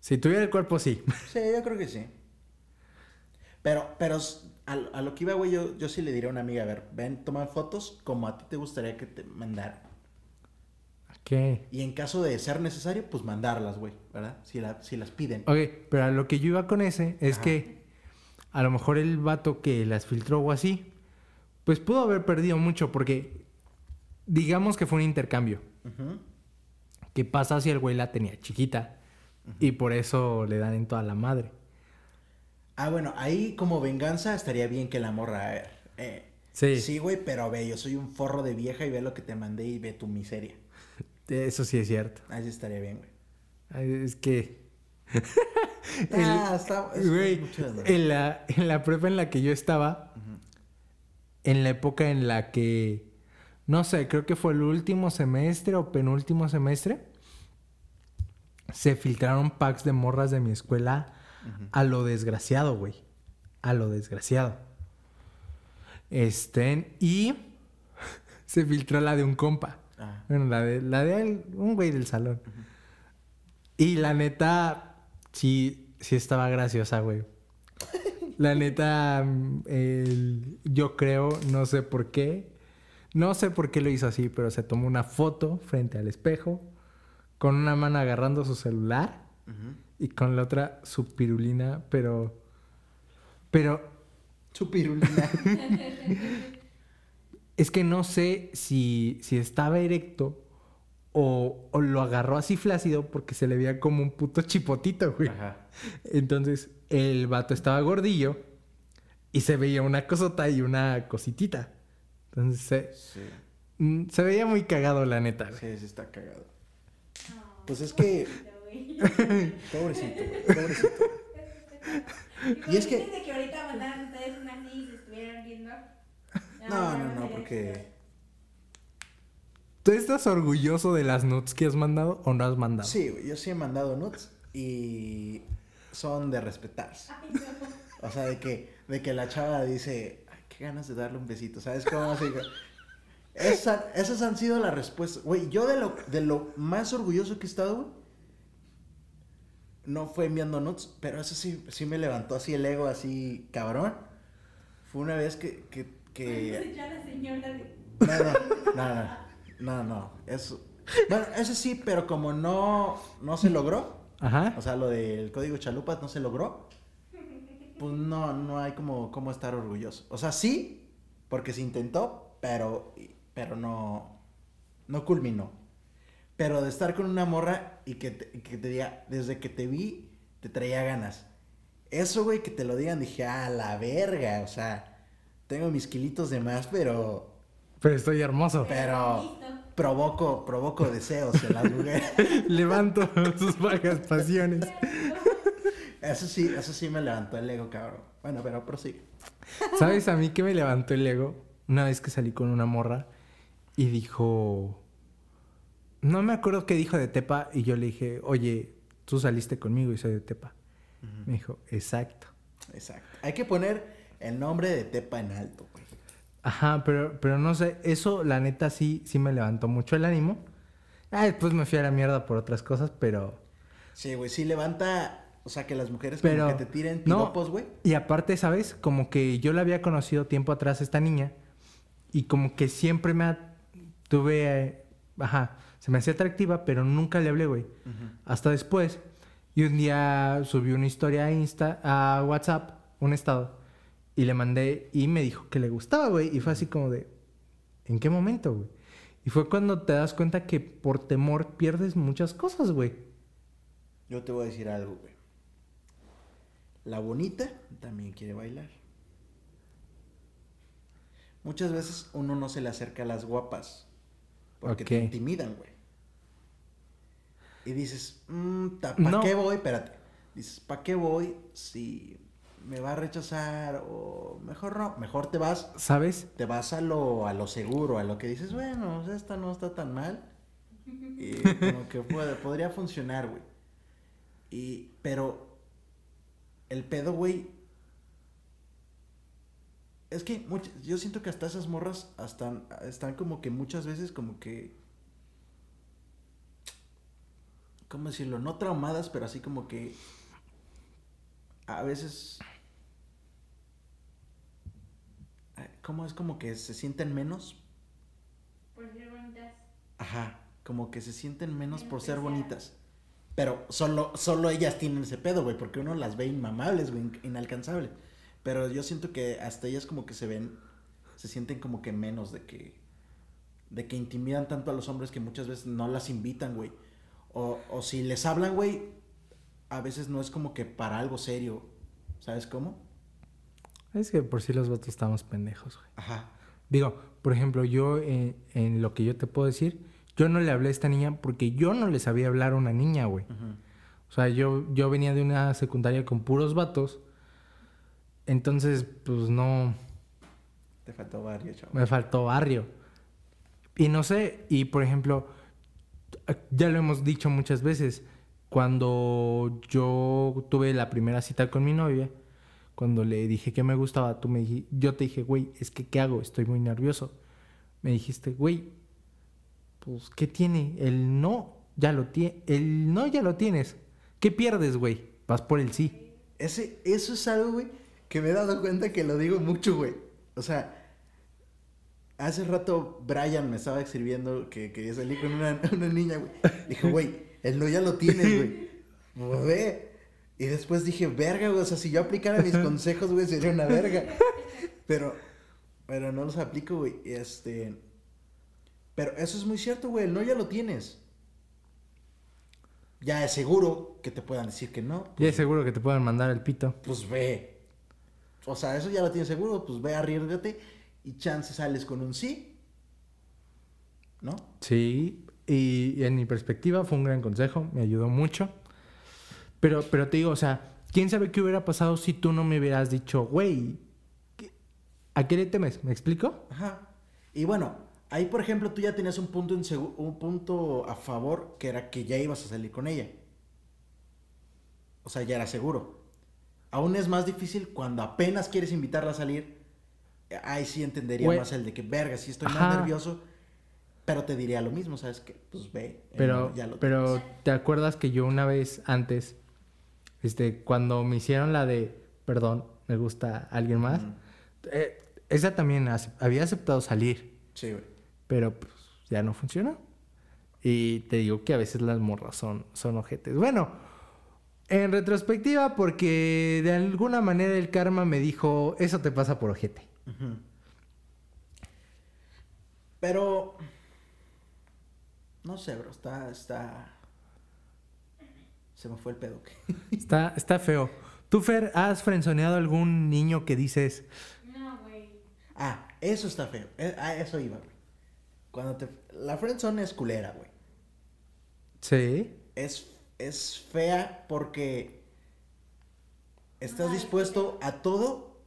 Si tuviera el cuerpo, sí. Sí, yo creo que sí. Pero, pero a, a lo que iba, güey, yo, yo sí le diría a una amiga, a ver, ven, toma fotos como a ti te gustaría que te mandara. ¿Qué? Y en caso de ser necesario, pues mandarlas, güey, ¿verdad? Si, la, si las piden. Ok, pero a lo que yo iba con ese es Ajá. que a lo mejor el vato que las filtró o así, pues pudo haber perdido mucho porque digamos que fue un intercambio. Ujú. ¿Qué pasa si el güey la tenía chiquita? Y por eso le dan en toda la madre. Ah, bueno, ahí como venganza estaría bien que la morra. eh, eh, Sí. Sí, güey, pero ve, yo soy un forro de vieja y ve lo que te mandé y ve tu miseria. Eso sí es cierto. Ahí estaría bien, güey. Es que... Ah, está- es- Güey, en la, en la prepa en la que yo estaba, en la época en la que, no sé, creo que fue el último semestre o penúltimo semestre, se filtraron packs de morras de mi escuela a lo desgraciado, güey. A lo desgraciado. Este, y se filtró la de un compa. Ah. Bueno, la de, la de un güey del salón. Y la neta, sí, sí estaba graciosa, güey. La neta, el- yo creo, no sé por qué. No sé por qué lo hizo así, pero se tomó una foto frente al espejo, con una mano agarrando su celular y con la otra su pirulina, pero. Pero Su pirulina. es que no sé si, si estaba erecto o, o lo agarró así flácido porque se le veía como un puto chipotito, güey. Ajá. Entonces, el vato estaba gordillo y se veía una cosota y una cositita. Entonces, se, Sí. mm, se veía muy cagado, la neta, güey. Sí, sí está cagado. Pues es que. Pobrecito, güey. Pobrecito. Y es que- ahorita mandaran ustedes una y se estuvieran viendo. No, no, no, porque. ¿Tú estás orgulloso de las nuts que has mandado o no has mandado? Sí, güey. Yo sí he mandado nuts y son de respetarse. chido. Ay, no. O sea, de que, de que la chava dice, qué ganas de darle un besito, ¿sabes cómo? Así Esa- esas han sido las respuestas. Güey, yo de lo, de lo más orgulloso que he estado, güey, no fue enviando nuts, pero eso sí, sí me levantó así el ego, así cabrón. Fue una vez que... que, que... Entonces ya la señora de. No, no, no, no, no, no, eso... Bueno, eso sí, pero como no, no se logró, Ajá. o sea, lo del código chalupas no se logró. Pues no, no hay como, como estar orgulloso. O sea, sí, porque se intentó, pero, pero no, no culminó. Pero de estar con una morra y que te, que te diga, desde que te vi, te traía ganas. Eso, güey, que te lo digan, dije, ah, la verga. O sea, tengo mis kilitos de más, pero, Pero estoy hermoso. pero provoco, provoco deseos en las mujeres. Levanto sus bajas pasiones. Eso sí, eso sí me levantó el ego, cabrón. Bueno, pero prosigue. ¿Sabes a mí que me levantó el ego? Una vez que salí con una morra y dijo... No me acuerdo qué dijo de Tepa y yo le dije, oye, tú saliste conmigo y soy de Tepa. Me dijo, exacto. Exacto. Hay que poner el nombre de Tepa en alto, güey. Ajá, pero, pero no sé, eso la neta sí, sí me levantó mucho el ánimo. Ah, después me fui a la mierda por otras cosas, pero... Sí, güey, sí levanta, o sea, que las mujeres Pero... como que te tiren piropos, güey. Y aparte, ¿sabes? Como que yo la había conocido tiempo atrás esta niña y como que siempre me ha... tuve... eh, ajá, se me hacía atractiva, pero nunca le hablé, güey. Hasta después. Y un día subí una historia a Insta, a WhatsApp, un estado, y le mandé y me dijo que le gustaba, güey. Y fue así como de, ¿en qué momento, güey? Y fue cuando te das cuenta que por temor pierdes muchas cosas, güey. Yo te voy a decir algo, güey. La bonita también quiere bailar. Muchas veces uno no se le acerca a las guapas porque te intimidan, güey. Y dices, ¿para No. qué voy? Espérate. Dices, ¿para qué voy si me va a rechazar o mejor no? Mejor te vas ¿Sabes? te vas a lo, a lo seguro, a lo que dices, bueno, esta no está tan mal. Y como que puede, podría funcionar, güey. Y, pero, el pedo, güey, es que much- yo siento que hasta esas morras hasta, están como que muchas veces como que, ¿cómo decirlo? No traumadas, pero así como que a veces eh, ¿Cómo es como que se sienten menos? Por ser bonitas. Ajá, como que se sienten menos Menos por ser bonitas. Pero solo, solo ellas tienen ese pedo, güey, porque uno las ve inmamables, güey, in- inalcanzables. Pero yo siento que hasta ellas como que se ven, se sienten como que menos de que de que intimidan tanto a los hombres que muchas veces no las invitan, güey. O, o si les hablan, güey, a veces no es como que para algo serio. ¿Sabes cómo? Es que por sí los vatos estamos pendejos, güey. Ajá. Digo, por ejemplo, yo eh, en lo que yo te puedo decir, yo no le hablé a esta niña porque yo no le sabía hablar a una niña, güey. O sea, yo, yo venía de una secundaria con puros vatos. Entonces, pues no, Te faltó barrio, chavo. me faltó barrio. Y no sé, y por ejemplo, ya lo hemos dicho muchas veces, cuando yo tuve la primera cita con mi novia, cuando le dije que me gustaba, tú me dijiste, yo te dije, güey, es que ¿qué hago? Estoy muy nervioso. Me dijiste, güey, pues ¿qué tiene? El no ya lo tiene, el no ya lo tienes. ¿Qué pierdes, güey? Vas por el sí. Ese, eso es algo, güey, que me he dado cuenta que lo digo mucho, güey. O sea, hace rato Brian me estaba escribiendo que quería salir con una, una niña, güey. Dije, güey, el no ya lo tienes, güey. Y después dije, verga, güey. O sea, si yo aplicara mis consejos, güey, sería una verga. Pero, pero no los aplico, güey. Este. Pero eso es muy cierto, güey. El no ya lo tienes. Ya es seguro que te puedan decir que no. Ya es seguro que te pueden mandar el pito. pues ve. O sea, eso ya lo tienes seguro, pues ve, arriesgate y chance sales con un sí. ¿No? Sí, y, y en mi perspectiva fue un gran consejo, me ayudó mucho. Pero, pero te digo, o sea, ¿quién sabe qué hubiera pasado si tú no me hubieras dicho, güey, ¿qué- ¿a qué le temes? ¿Me explico? Ajá. Y bueno, ahí por ejemplo tú ya tenías un punto, un punto a favor que era que ya ibas a salir con ella. O sea, ya era seguro. Aún es más difícil cuando apenas quieres invitarla a salir. Eh, Ahí sí entendería más el de que, verga, sí estoy más nervioso. Pero te diría lo mismo, ¿sabes? Que pues ve. eh, Pero, ya lo pero. ¿te acuerdas que yo una vez antes, este, cuando me hicieron la de, perdón, me gusta alguien más, eh, esa también había aceptado salir, Sí, güey. Pero pues ya no funcionó. Y te digo que a veces las morras son, son ojetes. Bueno, en retrospectiva, porque de alguna manera el karma me dijo, eso te pasa por ojete. Pero. No sé, bro. Está. está... Se me fue el pedo. Está, está feo. ¿Tú, Fer, has frenzoneado algún niño que dices, No, güey. Ah, eso está feo. Eh, A eso iba, güey. Cuando te. La friendzone es culera, güey. sí? Es, es fea porque. Estás Ay, dispuesto a todo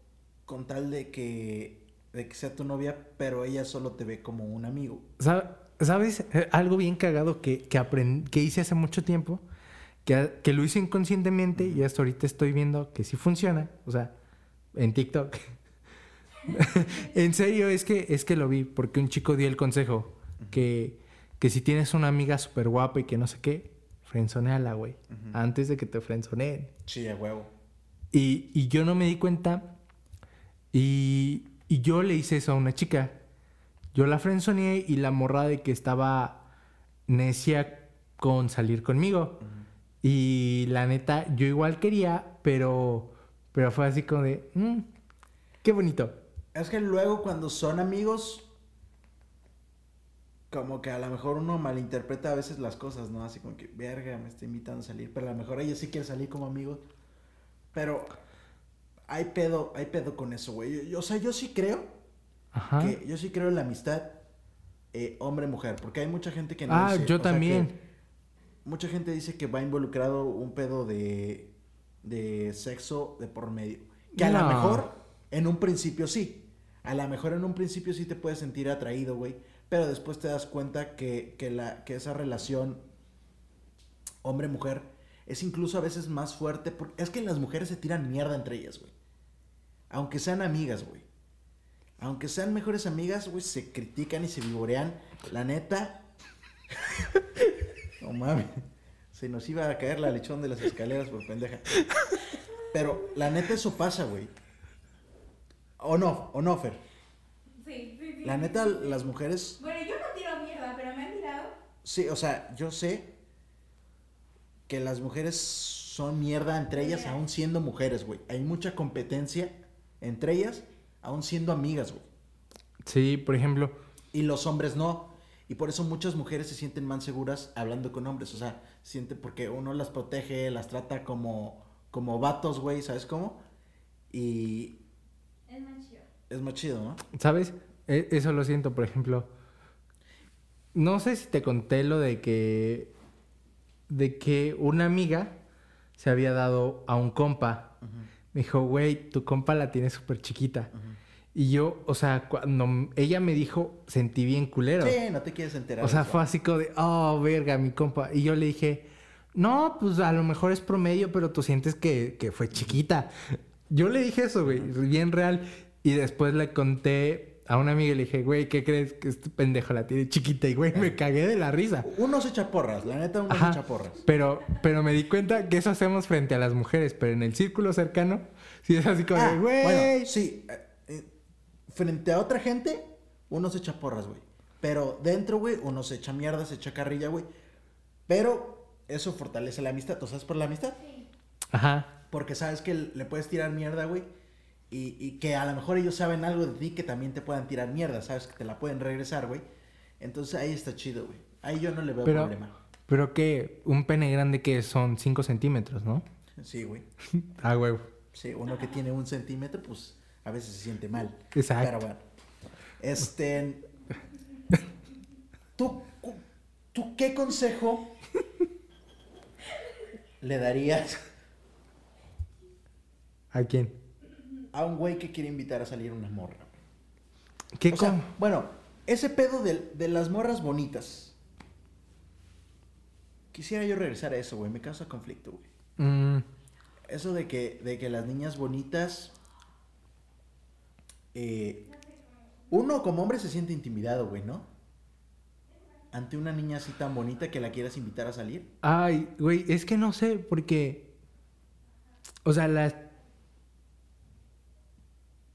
con tal de que. de que sea tu novia, pero ella solo te ve como un amigo. Sa- ¿Sabes? Eh, Algo bien cagado que, que, aprend- que hice hace mucho tiempo, que, que lo hice inconscientemente y hasta ahorita estoy viendo que sí funciona. O sea, en TikTok. en serio, es que, es que lo vi, porque un chico dio el consejo que, que si tienes una amiga súper guapa y que no sé qué, frenzoneala, güey. Ujú. Antes de que te frenzoneen. Sí, a huevo. Y, y yo no me di cuenta. Y, y yo le hice eso a una chica. Yo la frenzoneé y la morra de que estaba necia con salir conmigo. Y la neta, yo igual quería, pero, pero fue así como de, "Mm, qué bonito. Es que luego cuando son amigos, como que a lo mejor uno malinterpreta a veces las cosas, ¿no? Así como que, verga, me está invitando a salir, pero a lo mejor ella sí quiere salir como amigos. Pero hay pedo, hay pedo con eso, güey. Yo- yo- o sea, yo sí creo Ajá. que, yo sí creo en la amistad eh, hombre-mujer, porque hay mucha gente que no ah, dice- yo también. que mucha gente dice que va involucrado un pedo de, de sexo de por medio. Que a lo mejor en un principio sí. A lo mejor en un principio sí te puedes sentir atraído, güey. Pero después te das cuenta que, que, la, que esa relación hombre-mujer es incluso a veces más fuerte. Porque es que las mujeres se tiran mierda entre ellas, güey. Aunque sean amigas, güey. Aunque sean mejores amigas, güey, se critican y se vivorean. La neta. no mames. Se nos iba a caer la lechón de las escaleras por pendeja. Pero la neta eso pasa, güey. O no, o no, Fer. Sí, sí, sí. La neta, las mujeres. Bueno, yo no tiro mierda, pero me han tirado. Sí, o sea, yo sé que las mujeres son mierda entre ellas, Mira. aún siendo mujeres, güey. Hay mucha competencia entre ellas, aún siendo amigas, güey. Sí, por ejemplo, Y los hombres no. Y por eso muchas mujeres se sienten más seguras hablando con hombres. O sea, sienten porque uno las protege, las trata como, como vatos, güey, ¿sabes cómo? Y Es más chido. es más chido, ¿no? ¿sabes? E- Eso lo siento, por ejemplo. No sé si te conté lo de que. de que una amiga se había dado a un compa. Me dijo, güey, tu compa la tiene súper chiquita. Y yo, o sea, cuando ella me dijo, sentí bien culero. Sí, no te quieres enterar. O sea, eso. fue así como de, oh, verga, mi compa. Y yo le dije, no, pues a lo mejor es promedio, pero tú sientes que, que fue chiquita. Yo le dije eso, güey, bien real. Y después le conté a una amiga y le dije, güey, ¿qué crees que este pendejo la tiene chiquita? Y güey, me cagué de la risa. Uno se echa porras, la neta, uno Ajá. se echa porras. Pero, pero me di cuenta que eso hacemos frente a las mujeres, pero en el círculo cercano, sí es así como Ah, de, güey. bueno, sí. eh, eh, frente a otra gente, uno se echa porras, güey. Pero dentro, güey, uno se echa mierda, se echa carrilla, güey. Pero eso fortalece la amistad. ¿Tú sabes por la amistad? Sí. Ajá. Porque sabes que le puedes tirar mierda, güey. Y, y que a lo mejor ellos saben algo de ti que también te puedan tirar mierda. Sabes que te la pueden regresar, güey. Entonces ahí está chido, güey. Ahí yo no le veo Pero, problema. pero que un pene grande que son 5 centímetros, ¿no? Sí, güey. Ah, huevo. Sí, uno que tiene un centímetro, pues a veces se siente mal. Exacto. Pero bueno. Este. ¿Tú, ¿Tú qué consejo le darías ¿A quién? a un güey que quiere invitar a salir una morra? ¿Qué O sea, bueno, ese pedo de, de las morras bonitas. Quisiera yo regresar a eso, güey. Me causa conflicto, güey. Mm, Eso de que, de que las niñas bonitas. eh, uno como hombre se siente intimidado, güey, ¿no? Ante una niña así tan bonita que la quieras invitar a salir. Ay, güey, es que no sé, porque. O sea, la.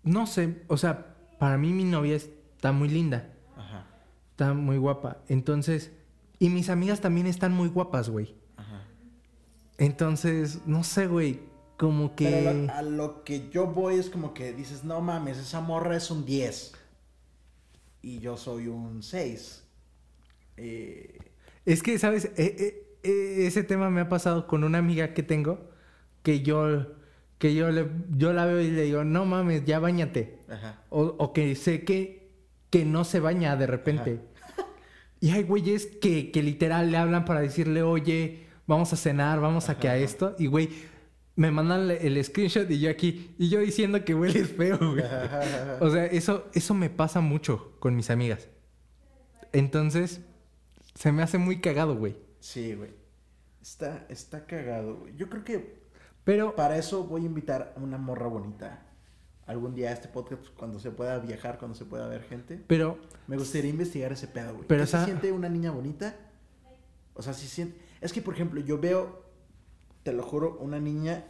No sé, o sea, para mí mi novia está muy linda, Ajá, está muy guapa. Entonces. Y mis amigas también están muy guapas, güey. ajá. Entonces, no sé, güey, como que. Pero lo- a lo que yo voy es como que dices, no mames, esa morra es un 10. Y yo soy un 6. Eh, Es que, ¿sabes? E- e- e- ese tema me ha pasado con una amiga que tengo que yo, que yo, le, yo la veo y le digo, no mames, ya bañate. ajá. O, o que sé que, que no se baña de repente. Y hay güeyes que, que literal le hablan para decirle, oye, vamos a cenar, vamos a que a esto. Y güey, me mandan el screenshot y yo aquí, y yo diciendo que hueles feo, güey. O sea, eso, eso me pasa mucho con mis amigas. Entonces, se me hace muy cagado, güey. Sí, güey. Está, está cagado, güey. Yo creo que Pero, Para eso voy a invitar a una morra bonita algún día a este podcast cuando se pueda viajar, cuando se pueda ver gente. pero, Me gustaría investigar ese pedo, güey. Pero ¿Qué se esa- siente una niña bonita? O sea, si siente... Es que, por ejemplo, yo veo, te lo juro, una niña...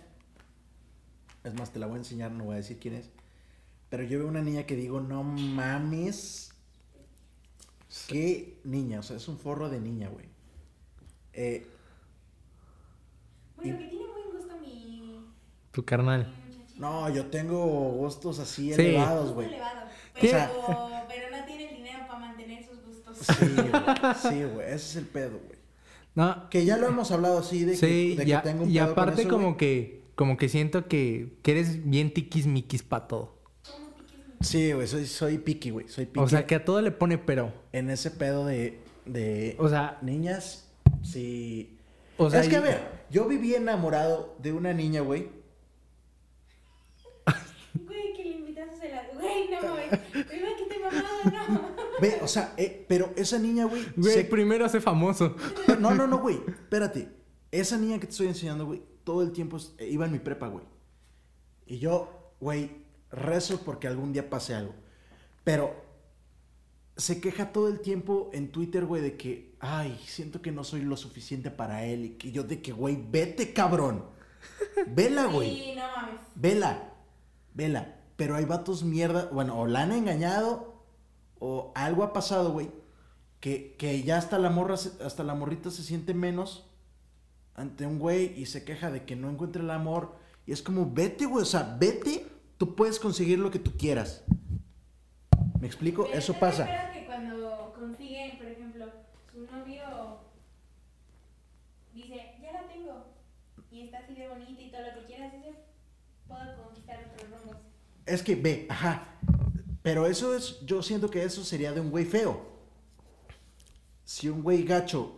Es más, te la voy a enseñar, no voy a decir quién es. Pero yo veo una niña que digo, no mames. Qué niña, o sea, es un forro de niña, güey. Eh, Bueno, Y- que tiene tu carnal. no, yo tengo gustos así Sí. elevados, güey. pero, pero no tiene el dinero para mantener sus gustos. Sí, güey. Sí, güey. Ese es el pedo, güey. No, Que ya lo hemos hablado así de que, sí, de y, que tengo un y pedo con aparte eso, como que, como que siento que, que eres bien tiquismiquis para todo. ¿Cómo piques mi- Sí, güey. Soy, soy piqui, güey. Soy piqui. O sea, que a todo le pone pero. En ese pedo de... de O sea, niñas, sí... o sea, es que, y- a ver, yo viví enamorado de una niña, güey. Güey, que le invitas a celar. Güey, no mames. Primero que te mamado, no. Ve, o sea, eh, pero esa niña, güey... Güey, se- primero hace famoso. No, no, no, güey. Espérate. Esa niña que te estoy enseñando, güey, todo el tiempo eh, iba en mi prepa, güey. Y yo, güey, rezo porque algún día pase algo. Pero se queja todo el tiempo en Twitter, güey, de que, ay, siento que no soy lo suficiente para él. Y que yo de que, güey, vete, cabrón. Vela, güey. Sí, no mames. Vela. Vela. Pero hay vatos mierda. Bueno, o la han engañado. O algo ha pasado, güey. Que, que ya hasta la morra, hasta la morrita se siente menos ante un güey y se queja de que no encuentra el amor. Y es como, vete, güey. O sea, vete. Tú puedes conseguir lo que tú quieras. ¿Me explico? Pero Eso ¿no te pasa. acuerdas que cuando consigue, por ejemplo, su novio dice, ya la tengo, y está así de bonita y todo lo que quieras hacer, puedo conquistar otros rumbos. Es que ve, ajá. Pero eso es, yo siento que eso sería de un güey feo. Si un güey gacho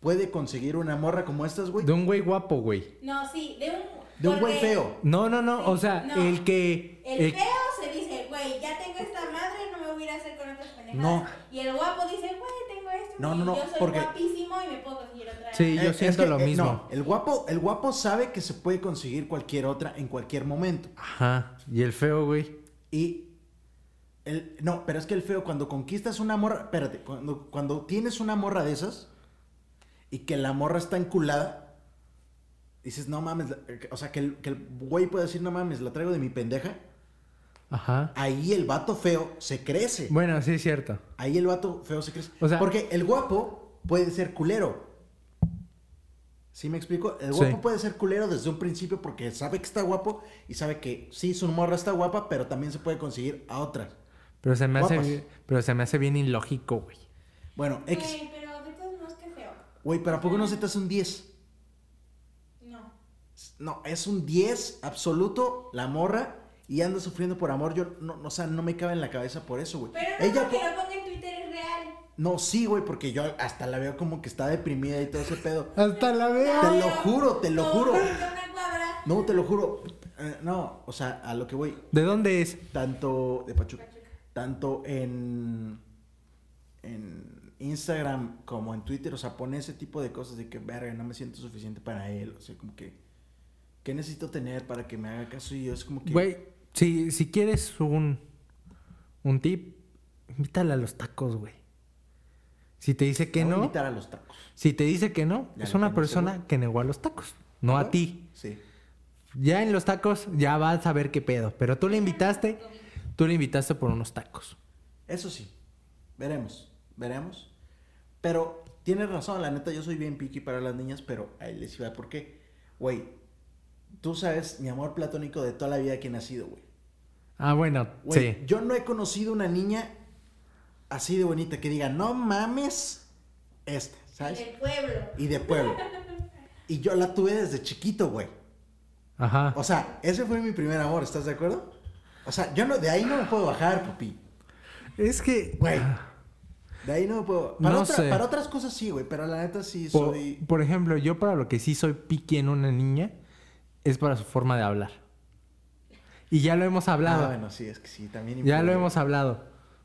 puede conseguir una morra como estas, güey. De un güey guapo, güey. No, sí, de un... De un güey feo. No, no, no. O sea, no. el que. El el- feo se dice, güey, ya tengo esta madre, no me voy a ir a hacer con otras pendejadas. No. Y el guapo dice, güey, tengo esto, No, no, no, yo soy porque- guapísimo y me puedo conseguir otra. Sí, yo Eh, es siento que, lo eh, mismo. no, el guapo, el guapo sabe que se puede conseguir cualquier otra en cualquier momento. Ajá. Y el feo, güey. Y el, no, pero es que el feo cuando conquistas una morra, espérate, cuando, cuando tienes una morra de esas y que la morra está enculada, dices, no mames, la- o sea, que el, que el güey puede decir, no mames, la traigo de mi pendeja. Ajá. Ahí el vato feo se crece. Bueno, sí es cierto. Ahí el vato feo se crece. O sea- Porque el guapo puede ser culero. ¿Sí me explico? El guapo Sí. puede ser culero desde un principio porque sabe que está guapo y sabe que sí, su morra está guapa, pero también se puede conseguir a otras. Pero se me hace, Guapas. pero se me hace bien ilógico, güey. Bueno, X. Güey, pero de todos modos, qué feo. Güey, pero ¿a poco no se te hace un 10? No. No, es un 10 absoluto la morra y anda sufriendo por amor. Yo, no, no, o sea, no me cabe en la cabeza por eso, güey. Pero no Ella porque po- lo ponga en Twitter es real. No, sí, güey, porque yo hasta la veo como que está deprimida y todo ese pedo. Hasta la veo. Te lo juro, te lo No, juro. No, te lo juro. Eh, no, o sea, a lo que voy. ¿De dónde es? Tanto de Pachuca. Tanto en, en Instagram como en Twitter. O sea, pone ese tipo de cosas de que, verga, no me siento suficiente para él. O sea, como que, ¿qué necesito tener para que me haga caso? Y yo es como que... Güey, si, si quieres un, un tip, invítala a los tacos, güey. Si te dice que me voy a no, invitar a los tacos. si te dice que no, Ya es una persona seguro. que negó a los tacos, no a ti. Sí. Ya en los tacos ya vas a ver qué pedo. Pero tú le invitaste, tú le invitaste por unos tacos. Eso sí. Veremos. Veremos. Pero tienes razón, la neta, yo soy bien piqui para las niñas, pero ahí les iba. ¿Por qué? Güey, tú sabes mi amor platónico de toda la vida que he nacido, güey. Ah, bueno, Güey, sí. yo no he conocido una niña así de bonita que diga, no mames, esta, ¿sabes? Del pueblo. Y de pueblo. Y yo la tuve desde chiquito, güey. Ajá. O sea, ese fue mi primer amor, ¿estás de acuerdo? O sea, yo no, de ahí no me puedo bajar, papi. Es que, Güey. De ahí no me puedo. Para, No otra- sé. para otras cosas sí, güey, pero la neta sí soy. por ejemplo, yo para lo que sí soy piqui en una niña es para su forma de hablar. Y ya lo hemos hablado. Ah, bueno, sí, es que sí, también. Ya lo hemos hablado.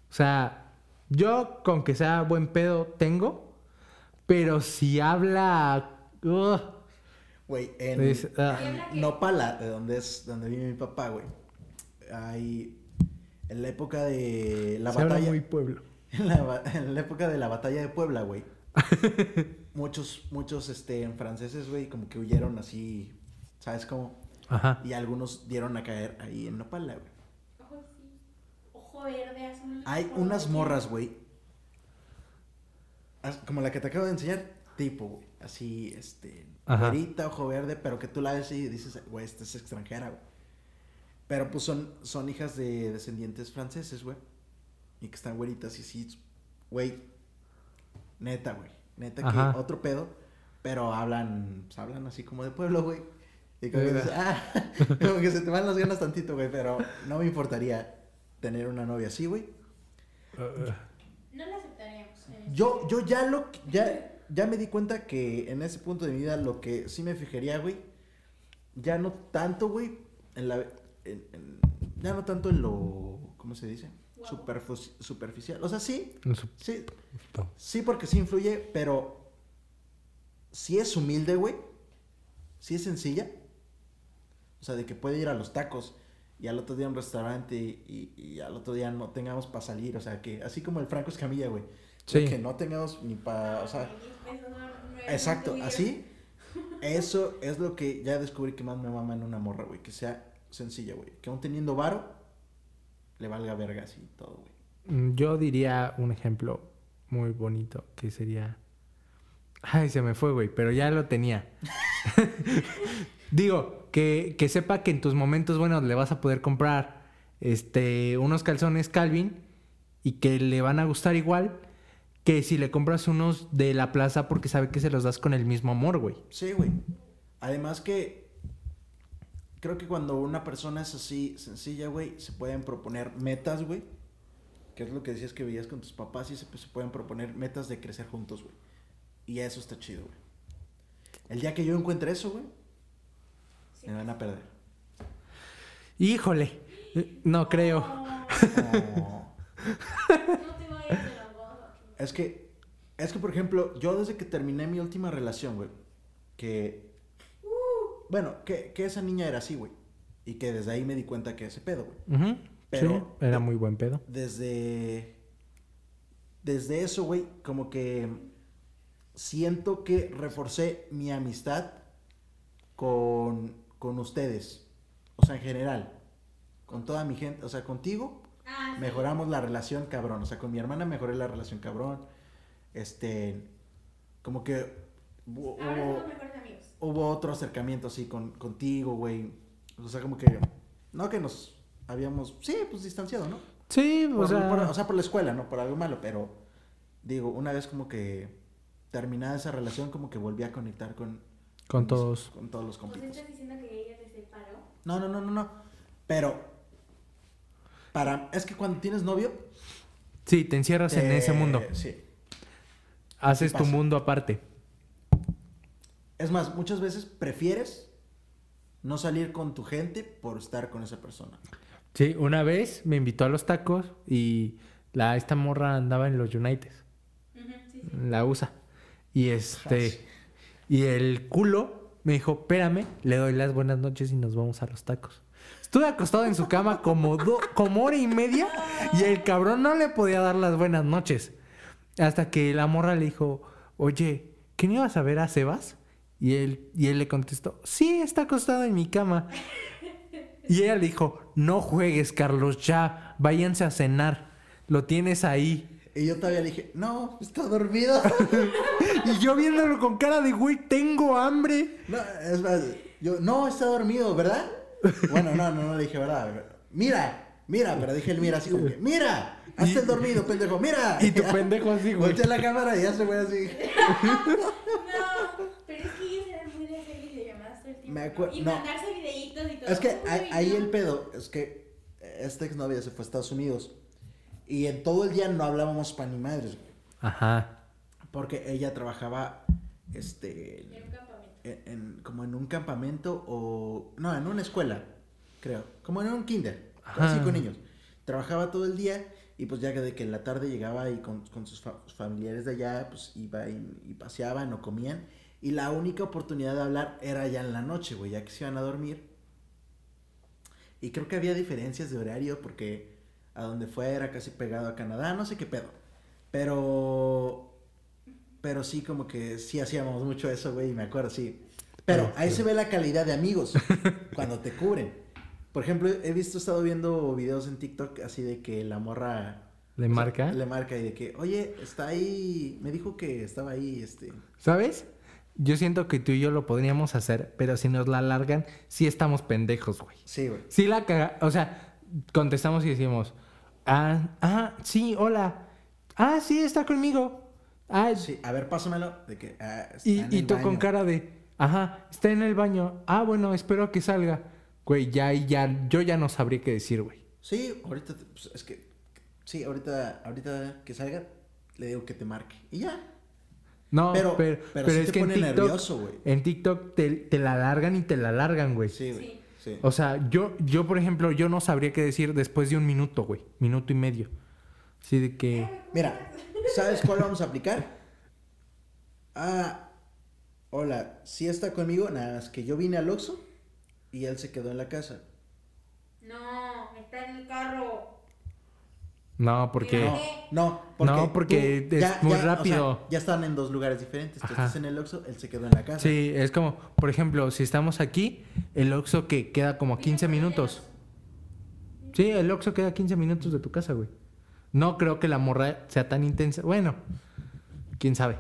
O sea, yo con que sea buen pedo tengo, pero si habla... Güey, en, Es, ah. en Nopala, de donde es, donde vive mi papá, güey. Hay. En la época de la se habla batalla. muy pueblo. En la, ba- en la época de la batalla de Puebla, güey. muchos, muchos, este, franceses, güey, como que huyeron así, ¿sabes cómo? Ajá. Y algunos dieron a caer ahí en Nopala, güey. Ojo, sí. Ojo verde, azul. Hay unas morras, güey. Como la que te acabo de enseñar, tipo, güey. Así, este, güerita, ojo verde, pero que tú la ves y dices, güey, esta es extranjera, güey. Pero pues son, son hijas de descendientes franceses, güey. Y que están güeritas y sí, güey. Neta, güey. Neta Ajá. que otro pedo. Pero hablan, pues hablan así como de pueblo, güey. Y como que, dices, ah, como que se te van las ganas tantito, güey. Pero no me importaría tener una novia así, güey. No la aceptaríamos. eh. Yo, yo ya lo, ya, ya me di cuenta que en ese punto de mi vida lo que sí me fijaría, güey, ya no tanto, güey, en la, en- en- ya no tanto en lo, ¿cómo se dice? Superfus- superficial. O sea, sí, sí, sí porque sí influye, pero si es humilde, güey, si es sencilla, o sea, de que puede ir a los tacos y al otro día a un restaurante y, y al otro día no tengamos para salir, o sea, que así como el Franco Escamilla, güey. Sí. Que no tengamos ni para, o sea, exacto, así. Eso es lo que ya descubrí que más me mama en una morra, güey, que sea sencilla, güey. Que aún teniendo varo, le valga verga así todo, güey. Mm, Yo diría un ejemplo muy bonito que sería... Ay, se me fue, güey, pero ya lo tenía. Digo, que, que sepa que en tus momentos buenos le vas a poder comprar este, unos calzones Calvin y que le van a gustar igual que si le compras unos de la plaza porque sabe que se los das con el mismo amor, güey. Sí, güey. Además que creo que cuando una persona es así sencilla, güey, se pueden proponer metas, güey. Que es lo que decías que veías con tus papás y se, se pueden proponer metas de crecer juntos, güey. Y eso está chido, güey. El día que yo encuentre eso, güey, Sí. me van a perder. Híjole, no creo. Oh. No te vayas de la boda. Es que, es que, por ejemplo, yo desde que terminé mi última relación, güey, que, bueno, que, que esa niña era así, güey. Y que desde ahí me di cuenta que ese pedo, güey. Pero- sí, era muy buen pedo. Desde, desde eso, güey, como que siento que reforcé mi amistad con, con ustedes. O sea, en general. Con toda mi gente. O sea, contigo Ah, sí. mejoramos la relación cabrón. O sea, con mi hermana mejoré la relación cabrón. Este, como que Ahora hubo, somos mejores amigos. Hubo otro acercamiento así con, contigo, güey. O sea, como que, no que nos habíamos, sí, pues distanciado, ¿no? Sí, Por- o sea, por- o sea, por la escuela, no por algo malo, pero digo, una vez como que terminada esa relación, como que volví a conectar con, con mis- todos. con todos los ¿Pues estás diciendo que ella te separó? No, no, no, no, no. Pero, para, es que cuando tienes novio, Sí, te encierras en te- ese mundo. Sí. Haces tu mundo aparte. Es más, muchas veces prefieres no salir con tu gente por estar con esa persona. Sí, una vez me invitó a los tacos y la esta morra andaba en los United, Ujú, sí, sí. la USA. Y este y el culo me dijo, "Espérame, le doy las buenas noches y nos vamos a los tacos." Estuve acostado en su cama como do- como hora y media y el cabrón no le podía dar las buenas noches. Hasta que la morra le dijo, "Oye, ¿qué no ibas a ver a Sebas?" Y él y él le contestó, "Sí, está acostado en mi cama." Y ella le dijo, no juegues, Carlos, ya, váyanse a cenar. Lo tienes ahí. Y yo todavía le dije, no, está dormido. Y yo viéndolo con cara de, güey, tengo hambre. no, es más, yo, no, está dormido, ¿verdad? Bueno, no, no, no le dije, ¿verdad? Mira, mira, pero dije el mira así como que, mira, hazte el dormido, pendejo, mira. Y tu pendejo así, güey. Volteé la cámara y ya se fue así. No, pero es que ellos eran muy de hacer videollamadas todo el tiempo. Me ¿no? acuer- Y no. mandarse videitos y todo. Es que Uy, ahí, el pedo, es que esta exnovia se fue a Estados Unidos. Y en todo el día no hablábamos pan ni madres, güey. Ajá. Porque ella trabajaba, este, En un campamento. en, en- como en un campamento o... No, en una escuela, creo. Como en un kinder, Ajá. así con niños. Trabajaba todo el día y pues ya que de que en la tarde llegaba y con, con sus fa- familiares de allá, pues iba y, y paseaban o comían. Y la única oportunidad de hablar era ya en la noche, güey, ya que se iban a dormir. Y creo que había diferencias de horario porque a donde fue era casi pegado a Canadá, no sé qué pedo. Pero... Pero sí, como que sí hacíamos mucho eso, güey, y me acuerdo, sí. Pero ahí se ve la calidad de amigos cuando te cubren. Por ejemplo, he visto, he estado viendo videos en TikTok así de que la morra... ¿Le sea, marca? le marca y de que, oye, está ahí, me dijo que estaba ahí, este... ¿Sabes? Yo siento que tú y yo lo podríamos hacer, pero si nos la largan, sí estamos pendejos, güey. Sí, güey. Sí la caga... O sea, contestamos y decimos, ah, ah, sí, hola. Ah, sí, está conmigo. Ah, Sí, a ver, pásamelo. De que, ah, está Y, en y tú con cara de, ajá, está en el baño. Ah, bueno, espero que salga. Güey, ya, ya, yo ya no sabría qué decir, güey. Sí, ahorita, pues, es que... Sí, ahorita, ahorita que salga, le digo que te marque. Y ya. No, Pero- pero, pero pero, sí es te que en pone TikTok, nervioso, güey. en TikTok te, te la largan y te la largan, güey. Sí, güey. Sí. O sea, yo, yo, por ejemplo, yo no sabría qué decir después de un minuto, güey. Minuto y medio. Así de que, Mira, ¿sabes cuál vamos a aplicar? Ah, hola, si está conmigo, nada más que yo vine al Oxxo y él se quedó en la casa. No, está en el carro. no, porque... No, no, porque, No, porque tú es muy o sea, rápido. ya están en dos lugares diferentes. Tú estás en el Oxxo, él se quedó en la casa. Sí, es como, por ejemplo, si estamos aquí, el Oxxo que queda como a 15 minutos. Sí, el Oxxo queda a 15 minutos de tu casa, güey. No creo que la morra sea tan intensa. Bueno, quién sabe.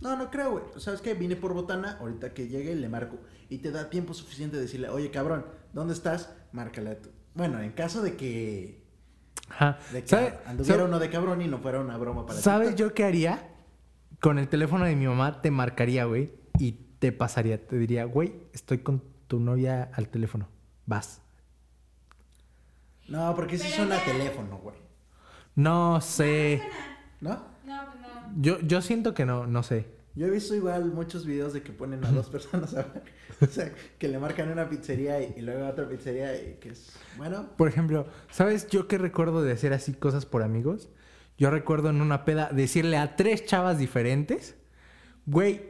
No, no creo, güey. ¿Sabes qué? Vine por botana, ahorita que llegue le marco. Y te da tiempo suficiente de decirle, oye, cabrón, ¿dónde estás? Márcala tú. Bueno, en caso de que... Ajá. De que ¿Sabe- anduviera sabe- uno de cabrón y no fuera una broma para ti. ¿Sabes yo qué haría? Con el teléfono de mi mamá te marcaría, güey, y te pasaría, te diría, güey, estoy con tu novia al teléfono. Vas. No, porque sí Pero suena ya- teléfono, güey. No sé. ¿No? No, pues no. Yo, yo siento que no, no sé. Yo he visto igual muchos videos de que ponen a dos personas a hablar. O sea, que le marcan una pizzería y, y luego a otra pizzería y que es... Bueno, Por ejemplo, ¿sabes yo qué recuerdo de hacer así cosas por amigos? Yo recuerdo en una peda decirle a tres chavas diferentes, güey,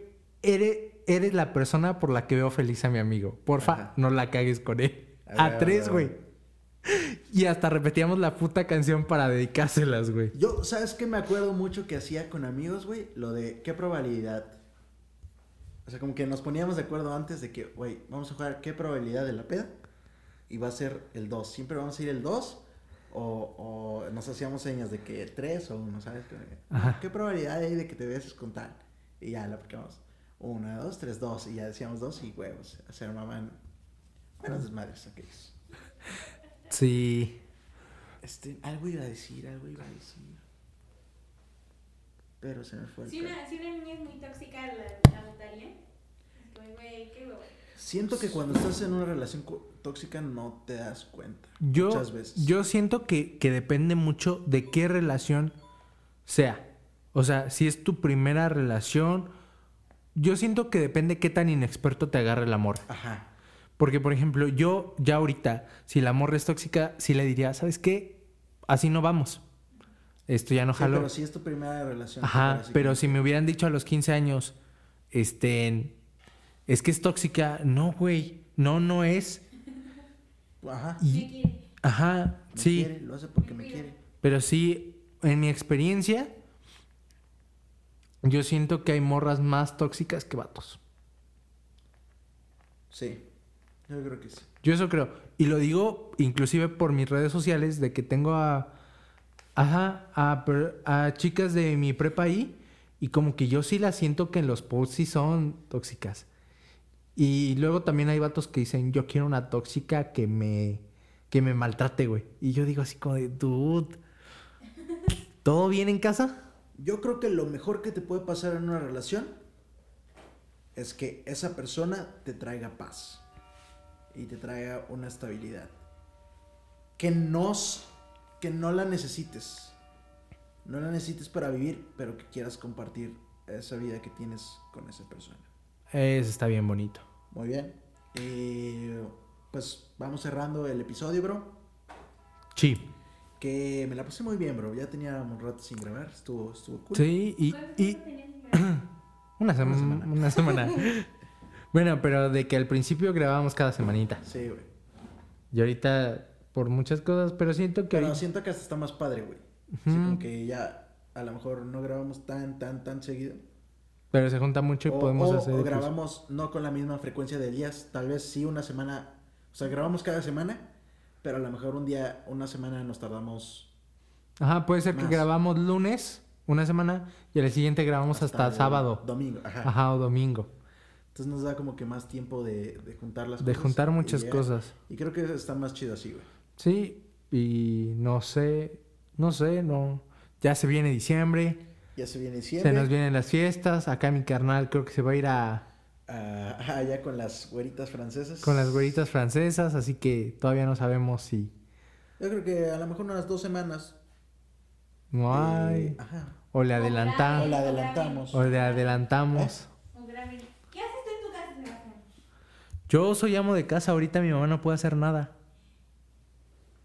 eres, eres la persona por la que veo feliz a mi amigo. Porfa, Ajá. no la cagues con él. A A, ver, tres, güey. Y hasta repetíamos la puta canción para dedicárselas, güey. yo, ¿sabes qué me acuerdo mucho que hacía con amigos, güey? Lo de qué probabilidad. O sea, como que nos poníamos de acuerdo antes de que, güey, vamos a jugar qué probabilidad de la peda. Y va a ser el 2. Siempre vamos a ir el 2. O, o nos hacíamos señas de que 3 o 1, ¿sabes? Ajá. ¿Qué probabilidad hay de que te beses con tal? Y ya la aplicamos. 1, 2, 3, 2. Y ya decíamos 2 y huevos. Se armaban buenos desmadres aquellos. Sí. Este, algo iba a decir, algo iba a decir. Pero se me fue el Si una, si una niña es muy tóxica, ¿la, la? Pues, güey, qué huevo. Siento que cuando estás en una relación tóxica no te das cuenta. Yo, Muchas veces. yo siento que, que depende mucho de qué relación sea. O sea, si es tu primera relación, yo siento que depende qué tan inexperto te agarre el amor. Ajá. Porque, por ejemplo, yo ya ahorita, si la morra es tóxica, sí le diría, ¿sabes qué? Así no vamos. Esto ya no Sí, jaló. pero si es tu primera relación. Ajá, así pero si me hubieran dicho a los 15 años, este, es que es tóxica, no, güey, no, no es. Ajá. Me Y, quiere. ajá, Me sí, quiere, lo hace porque me Me quiere. pero sí, en mi experiencia, yo siento que hay morras más tóxicas que vatos. Sí. Yo creo que sí. Yo eso creo. Y lo digo inclusive por mis redes sociales de que tengo a... Ajá, a, a chicas de mi prepa ahí y como que yo sí las siento que en los posts sí son tóxicas. Y luego también hay vatos que dicen, yo quiero una tóxica que me, que me maltrate, güey. Y yo digo así como de, dude, ¿todo bien en casa? Yo creo que lo mejor que te puede pasar en una relación es que esa persona te traiga paz y te traiga una estabilidad. Que no, s- que no la necesites. No la necesites para vivir, pero que quieras compartir esa vida que tienes con esa persona. Eso está bien bonito. Muy bien. Y pues vamos cerrando el episodio, bro. Sí. Que me la pasé muy bien, bro. Ya tenía un rato sin grabar. Estuvo, estuvo cool. Sí, y, ¿Cuánto y, tiempo tenías sin grabar? Una, sema- semana. una semana. bueno, pero de que al principio grabábamos cada semanita. Sí, güey. Y ahorita por muchas cosas, pero siento que... Pero ahorita- siento que hasta está más padre, güey. Así Ujú. como que ya a lo mejor no grabamos tan, tan, tan seguido. Pero se junta mucho y O, podemos o- hacer... o grabamos no con la misma frecuencia de días. Tal vez sí una semana. O sea, grabamos cada semana. Pero a lo mejor un día, una semana nos tardamos Ajá, puede ser que más. grabamos lunes una semana y al siguiente grabamos hasta, el sábado. Domingo. Ajá. Ajá, o domingo. Entonces nos da como que más tiempo de, de juntar las De cosas. juntar y muchas cosas. Y creo que está más chido así, güey. Sí, y no sé, no sé, no... Ya se viene diciembre, Ya se viene se diciembre. nos vienen las fiestas, acá mi carnal creo que se va a ir a... Ah, ya con las güeritas francesas. con las güeritas francesas, así que todavía no sabemos si Yo creo que a lo mejor unas dos semanas. no hay, eh, ajá. o le adelantamos, O la adelantamos. o le adelantamos. O graben. ¿Qué haces tú en tu casa, Sebastián? Yo soy amo de casa, ahorita mi mamá no puede hacer nada.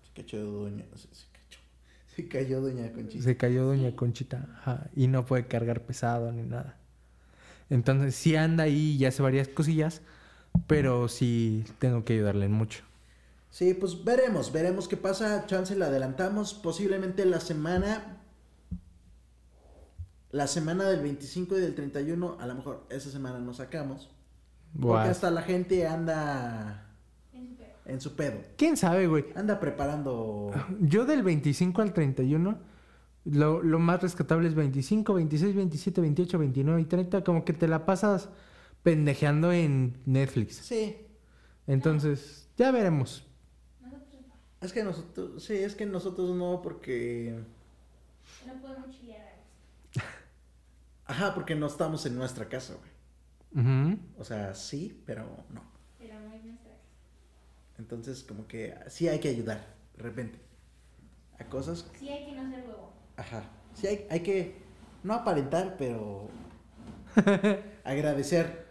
Se cayó doña. Se, se cayó. Se cayó doña Conchita. Se cayó doña Conchita ajá, y no puede cargar pesado ni nada. Entonces sí anda ahí y hace varias cosillas, pero sí tengo que ayudarle mucho. Sí, pues veremos, veremos qué pasa. Chance la adelantamos. Posiblemente la semana. La semana del 25 y del 31, a lo mejor esa semana nos sacamos. Porque hasta la gente anda En su pedo. ¿Quién sabe, güey? Anda preparando. Yo del 25 al 31, lo, lo más rescatable es 25, 26, 27, 28, 29 y 30. Como que te la pasas pendejeando en Netflix. Sí, Entonces, ya veremos. Nosotros no. Es que nosotros, sí, es que nosotros no, porque. No podemos chilear. Ajá, porque no estamos en nuestra casa, güey. Ujú. O sea, sí, pero no. Pero no es nuestra casa. Entonces, como que sí hay que ayudar, de repente. A cosas. Sí hay que no ser huevo. Ajá. Sí hay, hay que. No aparentar, pero. agradecer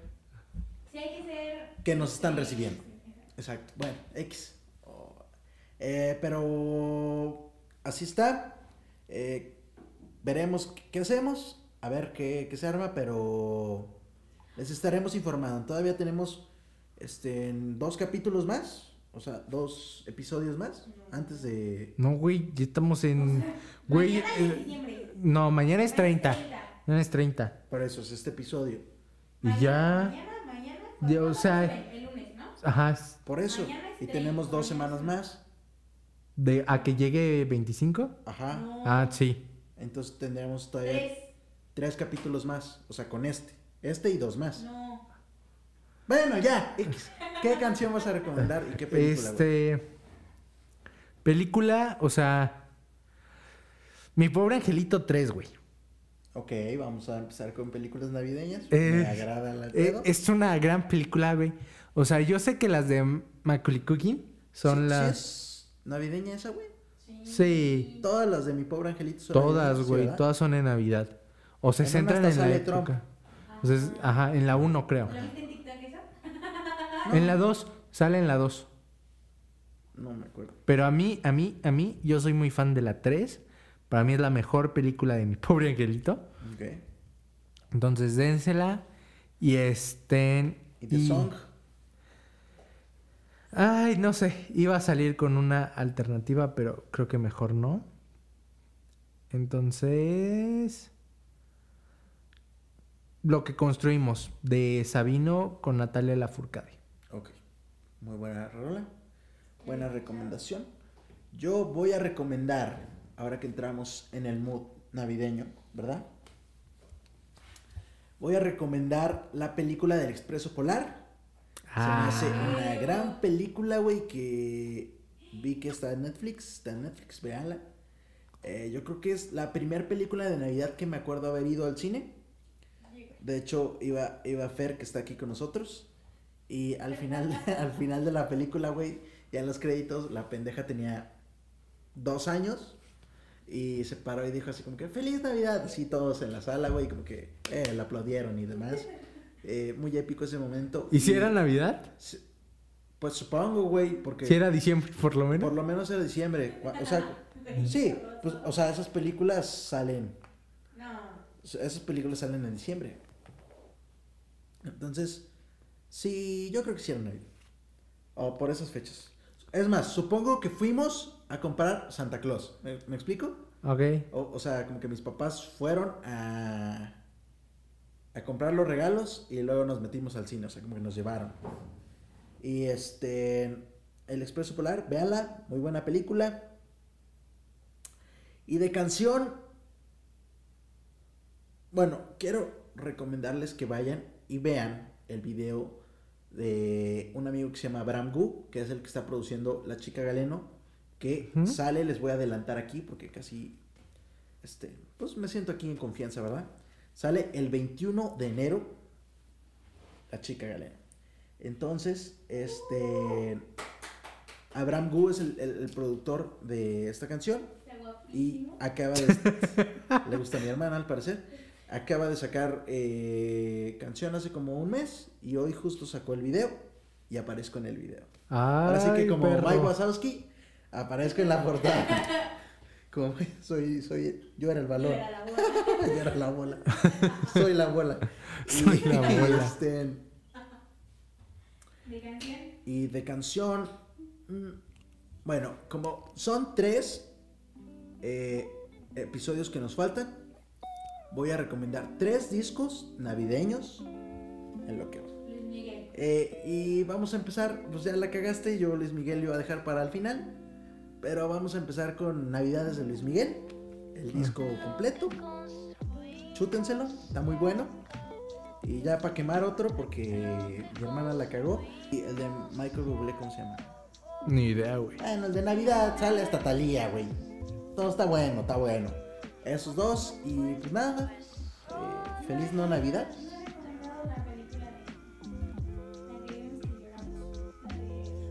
Sí hay que ser... que nos están Sí, recibiendo. exacto. Bueno, X. Oh, eh, pero. Así está. Eh, veremos qué- qué hacemos. A ver qué, qué se arma, pero. Les estaremos informando. Todavía tenemos este, en dos capítulos más. O sea, dos episodios más. Antes de. No, güey, ya estamos en... Güey, Mañana es eh, no, mañana es 30. 30. Mañana es 30. Por eso es este episodio. Y ya... Mañana, mañana. Ya, o sea- El lunes, ¿no? Ajá, Por eso. Y 30, tenemos dos semanas más. de a que llegue 25. Ajá. No. Ah, sí. Entonces tendremos todavía Tres. tres capítulos más. O sea, con este. Este y dos más. No. Bueno, ya. ¿Qué canción vas a recomendar y qué película? güey? Este. Película, o sea. Mi pobre angelito 3, güey. Ok, vamos a empezar con películas navideñas. Eh, Me agrada la Eh, es una gran película, güey. O sea, yo sé que las de Macaulay Culkin son Sí- sí las. es navideña esa, güey? Sí. Todas las de mi pobre angelito son Todas, güey. Todas son en Navidad. O se En una centran hasta en la época. Trump. O sea, es- ajá, en la 1 creo. ¿Lo viste en TikTok eso? En la 2, sale en la 2. No me acuerdo. Pero a mí, a mí, a mí, yo soy muy fan de la 3. Para mí es la mejor película de mi pobre angelito. Ok. Entonces, dénsela. Y estén. ¿Y The Song? Ay, no sé. Iba a salir con una alternativa, pero creo que mejor no. Entonces. Lo que construimos de Sabino con Natalia Lafourcade. Ok. Muy buena rola. Buena recomendación. Yo voy a recomendar, ahora que entramos en el mood navideño, ¿verdad? Voy a recomendar la película del Expreso Polar. Se me hace Ah, una gran película, güey, que vi que está en Netflix. Está en Netflix, véanla. Eh, yo creo que es la primera película de Navidad que me acuerdo haber ido al cine. De hecho, iba, iba Fer, que está aquí con nosotros. Y al final, al final de la película, güey, ya en los créditos, la pendeja tenía dos años. Y se paró y dijo así como que, ¡Feliz Navidad! Así todos en la sala, güey, como que eh, le aplaudieron y demás. Eh, muy épico ese momento. ¿Y si era Navidad? Pues supongo, güey, porque Si era diciembre, por lo menos. por lo menos era diciembre. O sea, sí, pues, o sea, esas películas salen, No. esas películas salen en diciembre. Entonces, sí, yo creo que sí era Navidad. O por esas fechas. Es más, supongo que fuimos a comprar Santa Claus. ¿Me, me explico? Ok. O, o sea, como que mis papás fueron a, a comprar los regalos y luego nos metimos al cine, o sea, como que nos llevaron. Y este, El Expreso Polar, véanla, muy buena película. Y de canción, bueno, quiero recomendarles que vayan y vean el video de un amigo que se llama Abraham Gu, que es el que está produciendo La Chica Galeno, que Ujú. sale, les voy a adelantar aquí porque casi, este, pues me siento aquí en confianza, ¿verdad? Sale el 21 de enero La Chica Galeno. Entonces, este, Abraham Gu es el, el- el productor de esta canción. Y acaba de... le gusta a mi hermana, al parecer. Acaba de sacar eh, canción hace como un mes. Y hoy justo sacó el video. Y aparezco en el video. Ahora sí que Ay, como perro. Mike Wazowski, aparezco en la portada. Como soy, soy, yo era el Yo balón. era la bola. Yo era la bola. Soy la bola. Soy la bola. este, ¿De canción? y de canción. mm, Bueno, como son tres eh, episodios que nos faltan, voy a recomendar tres discos navideños en lo que va. Luis Miguel. Eh, y vamos a empezar, pues ya la cagaste, yo Luis Miguel lo iba a dejar para el final, pero vamos a empezar con Navidades de Luis Miguel, el disco completo. Chútenselo, está muy bueno. Y ya para quemar otro, porque mi hermana la cagó. Y el de Michael Bublé, ¿cómo se llama? Ni idea, güey. Bueno, el de Navidad sale hasta Talía, güey. Todo está bueno, está bueno. Esos dos y pues nada. eh, feliz no Navidad.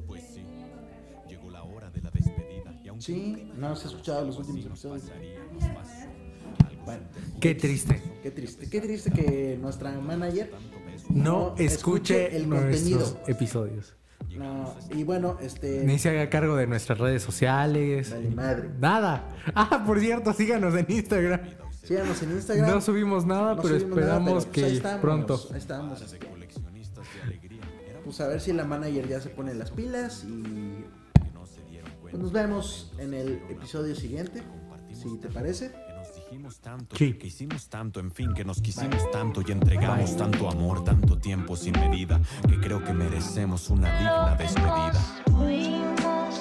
Pues sí. El niño con cáncer. Llegó la hora de la despedida y aunque Sí, no has escuchado los últimos episodios. Bueno, Qué triste. qué triste, qué triste que nuestra manager No, No escuche, escuche el nuestros contenido. episodios. No, y bueno, este Ni se haga cargo de nuestras redes sociales. Madre. Nada. Ah, por cierto, síganos en Instagram. síganos en Instagram. No subimos nada, No pero subimos nada, esperamos pero, pues, que ahí estamos, pronto. Ahí estamos. este, coleccionistas de alegría éramos Pues a ver si la manager ya se pone las pilas y que no se dieron pues cuenta nos vemos en el episodio siguiente, si te parece. Dijimos tanto, Sí. que hicimos tanto, en fin, que nos quisimos tanto y entregamos tanto amor, tanto tiempo sin medida, que creo que merecemos una digna despedida. Fuimos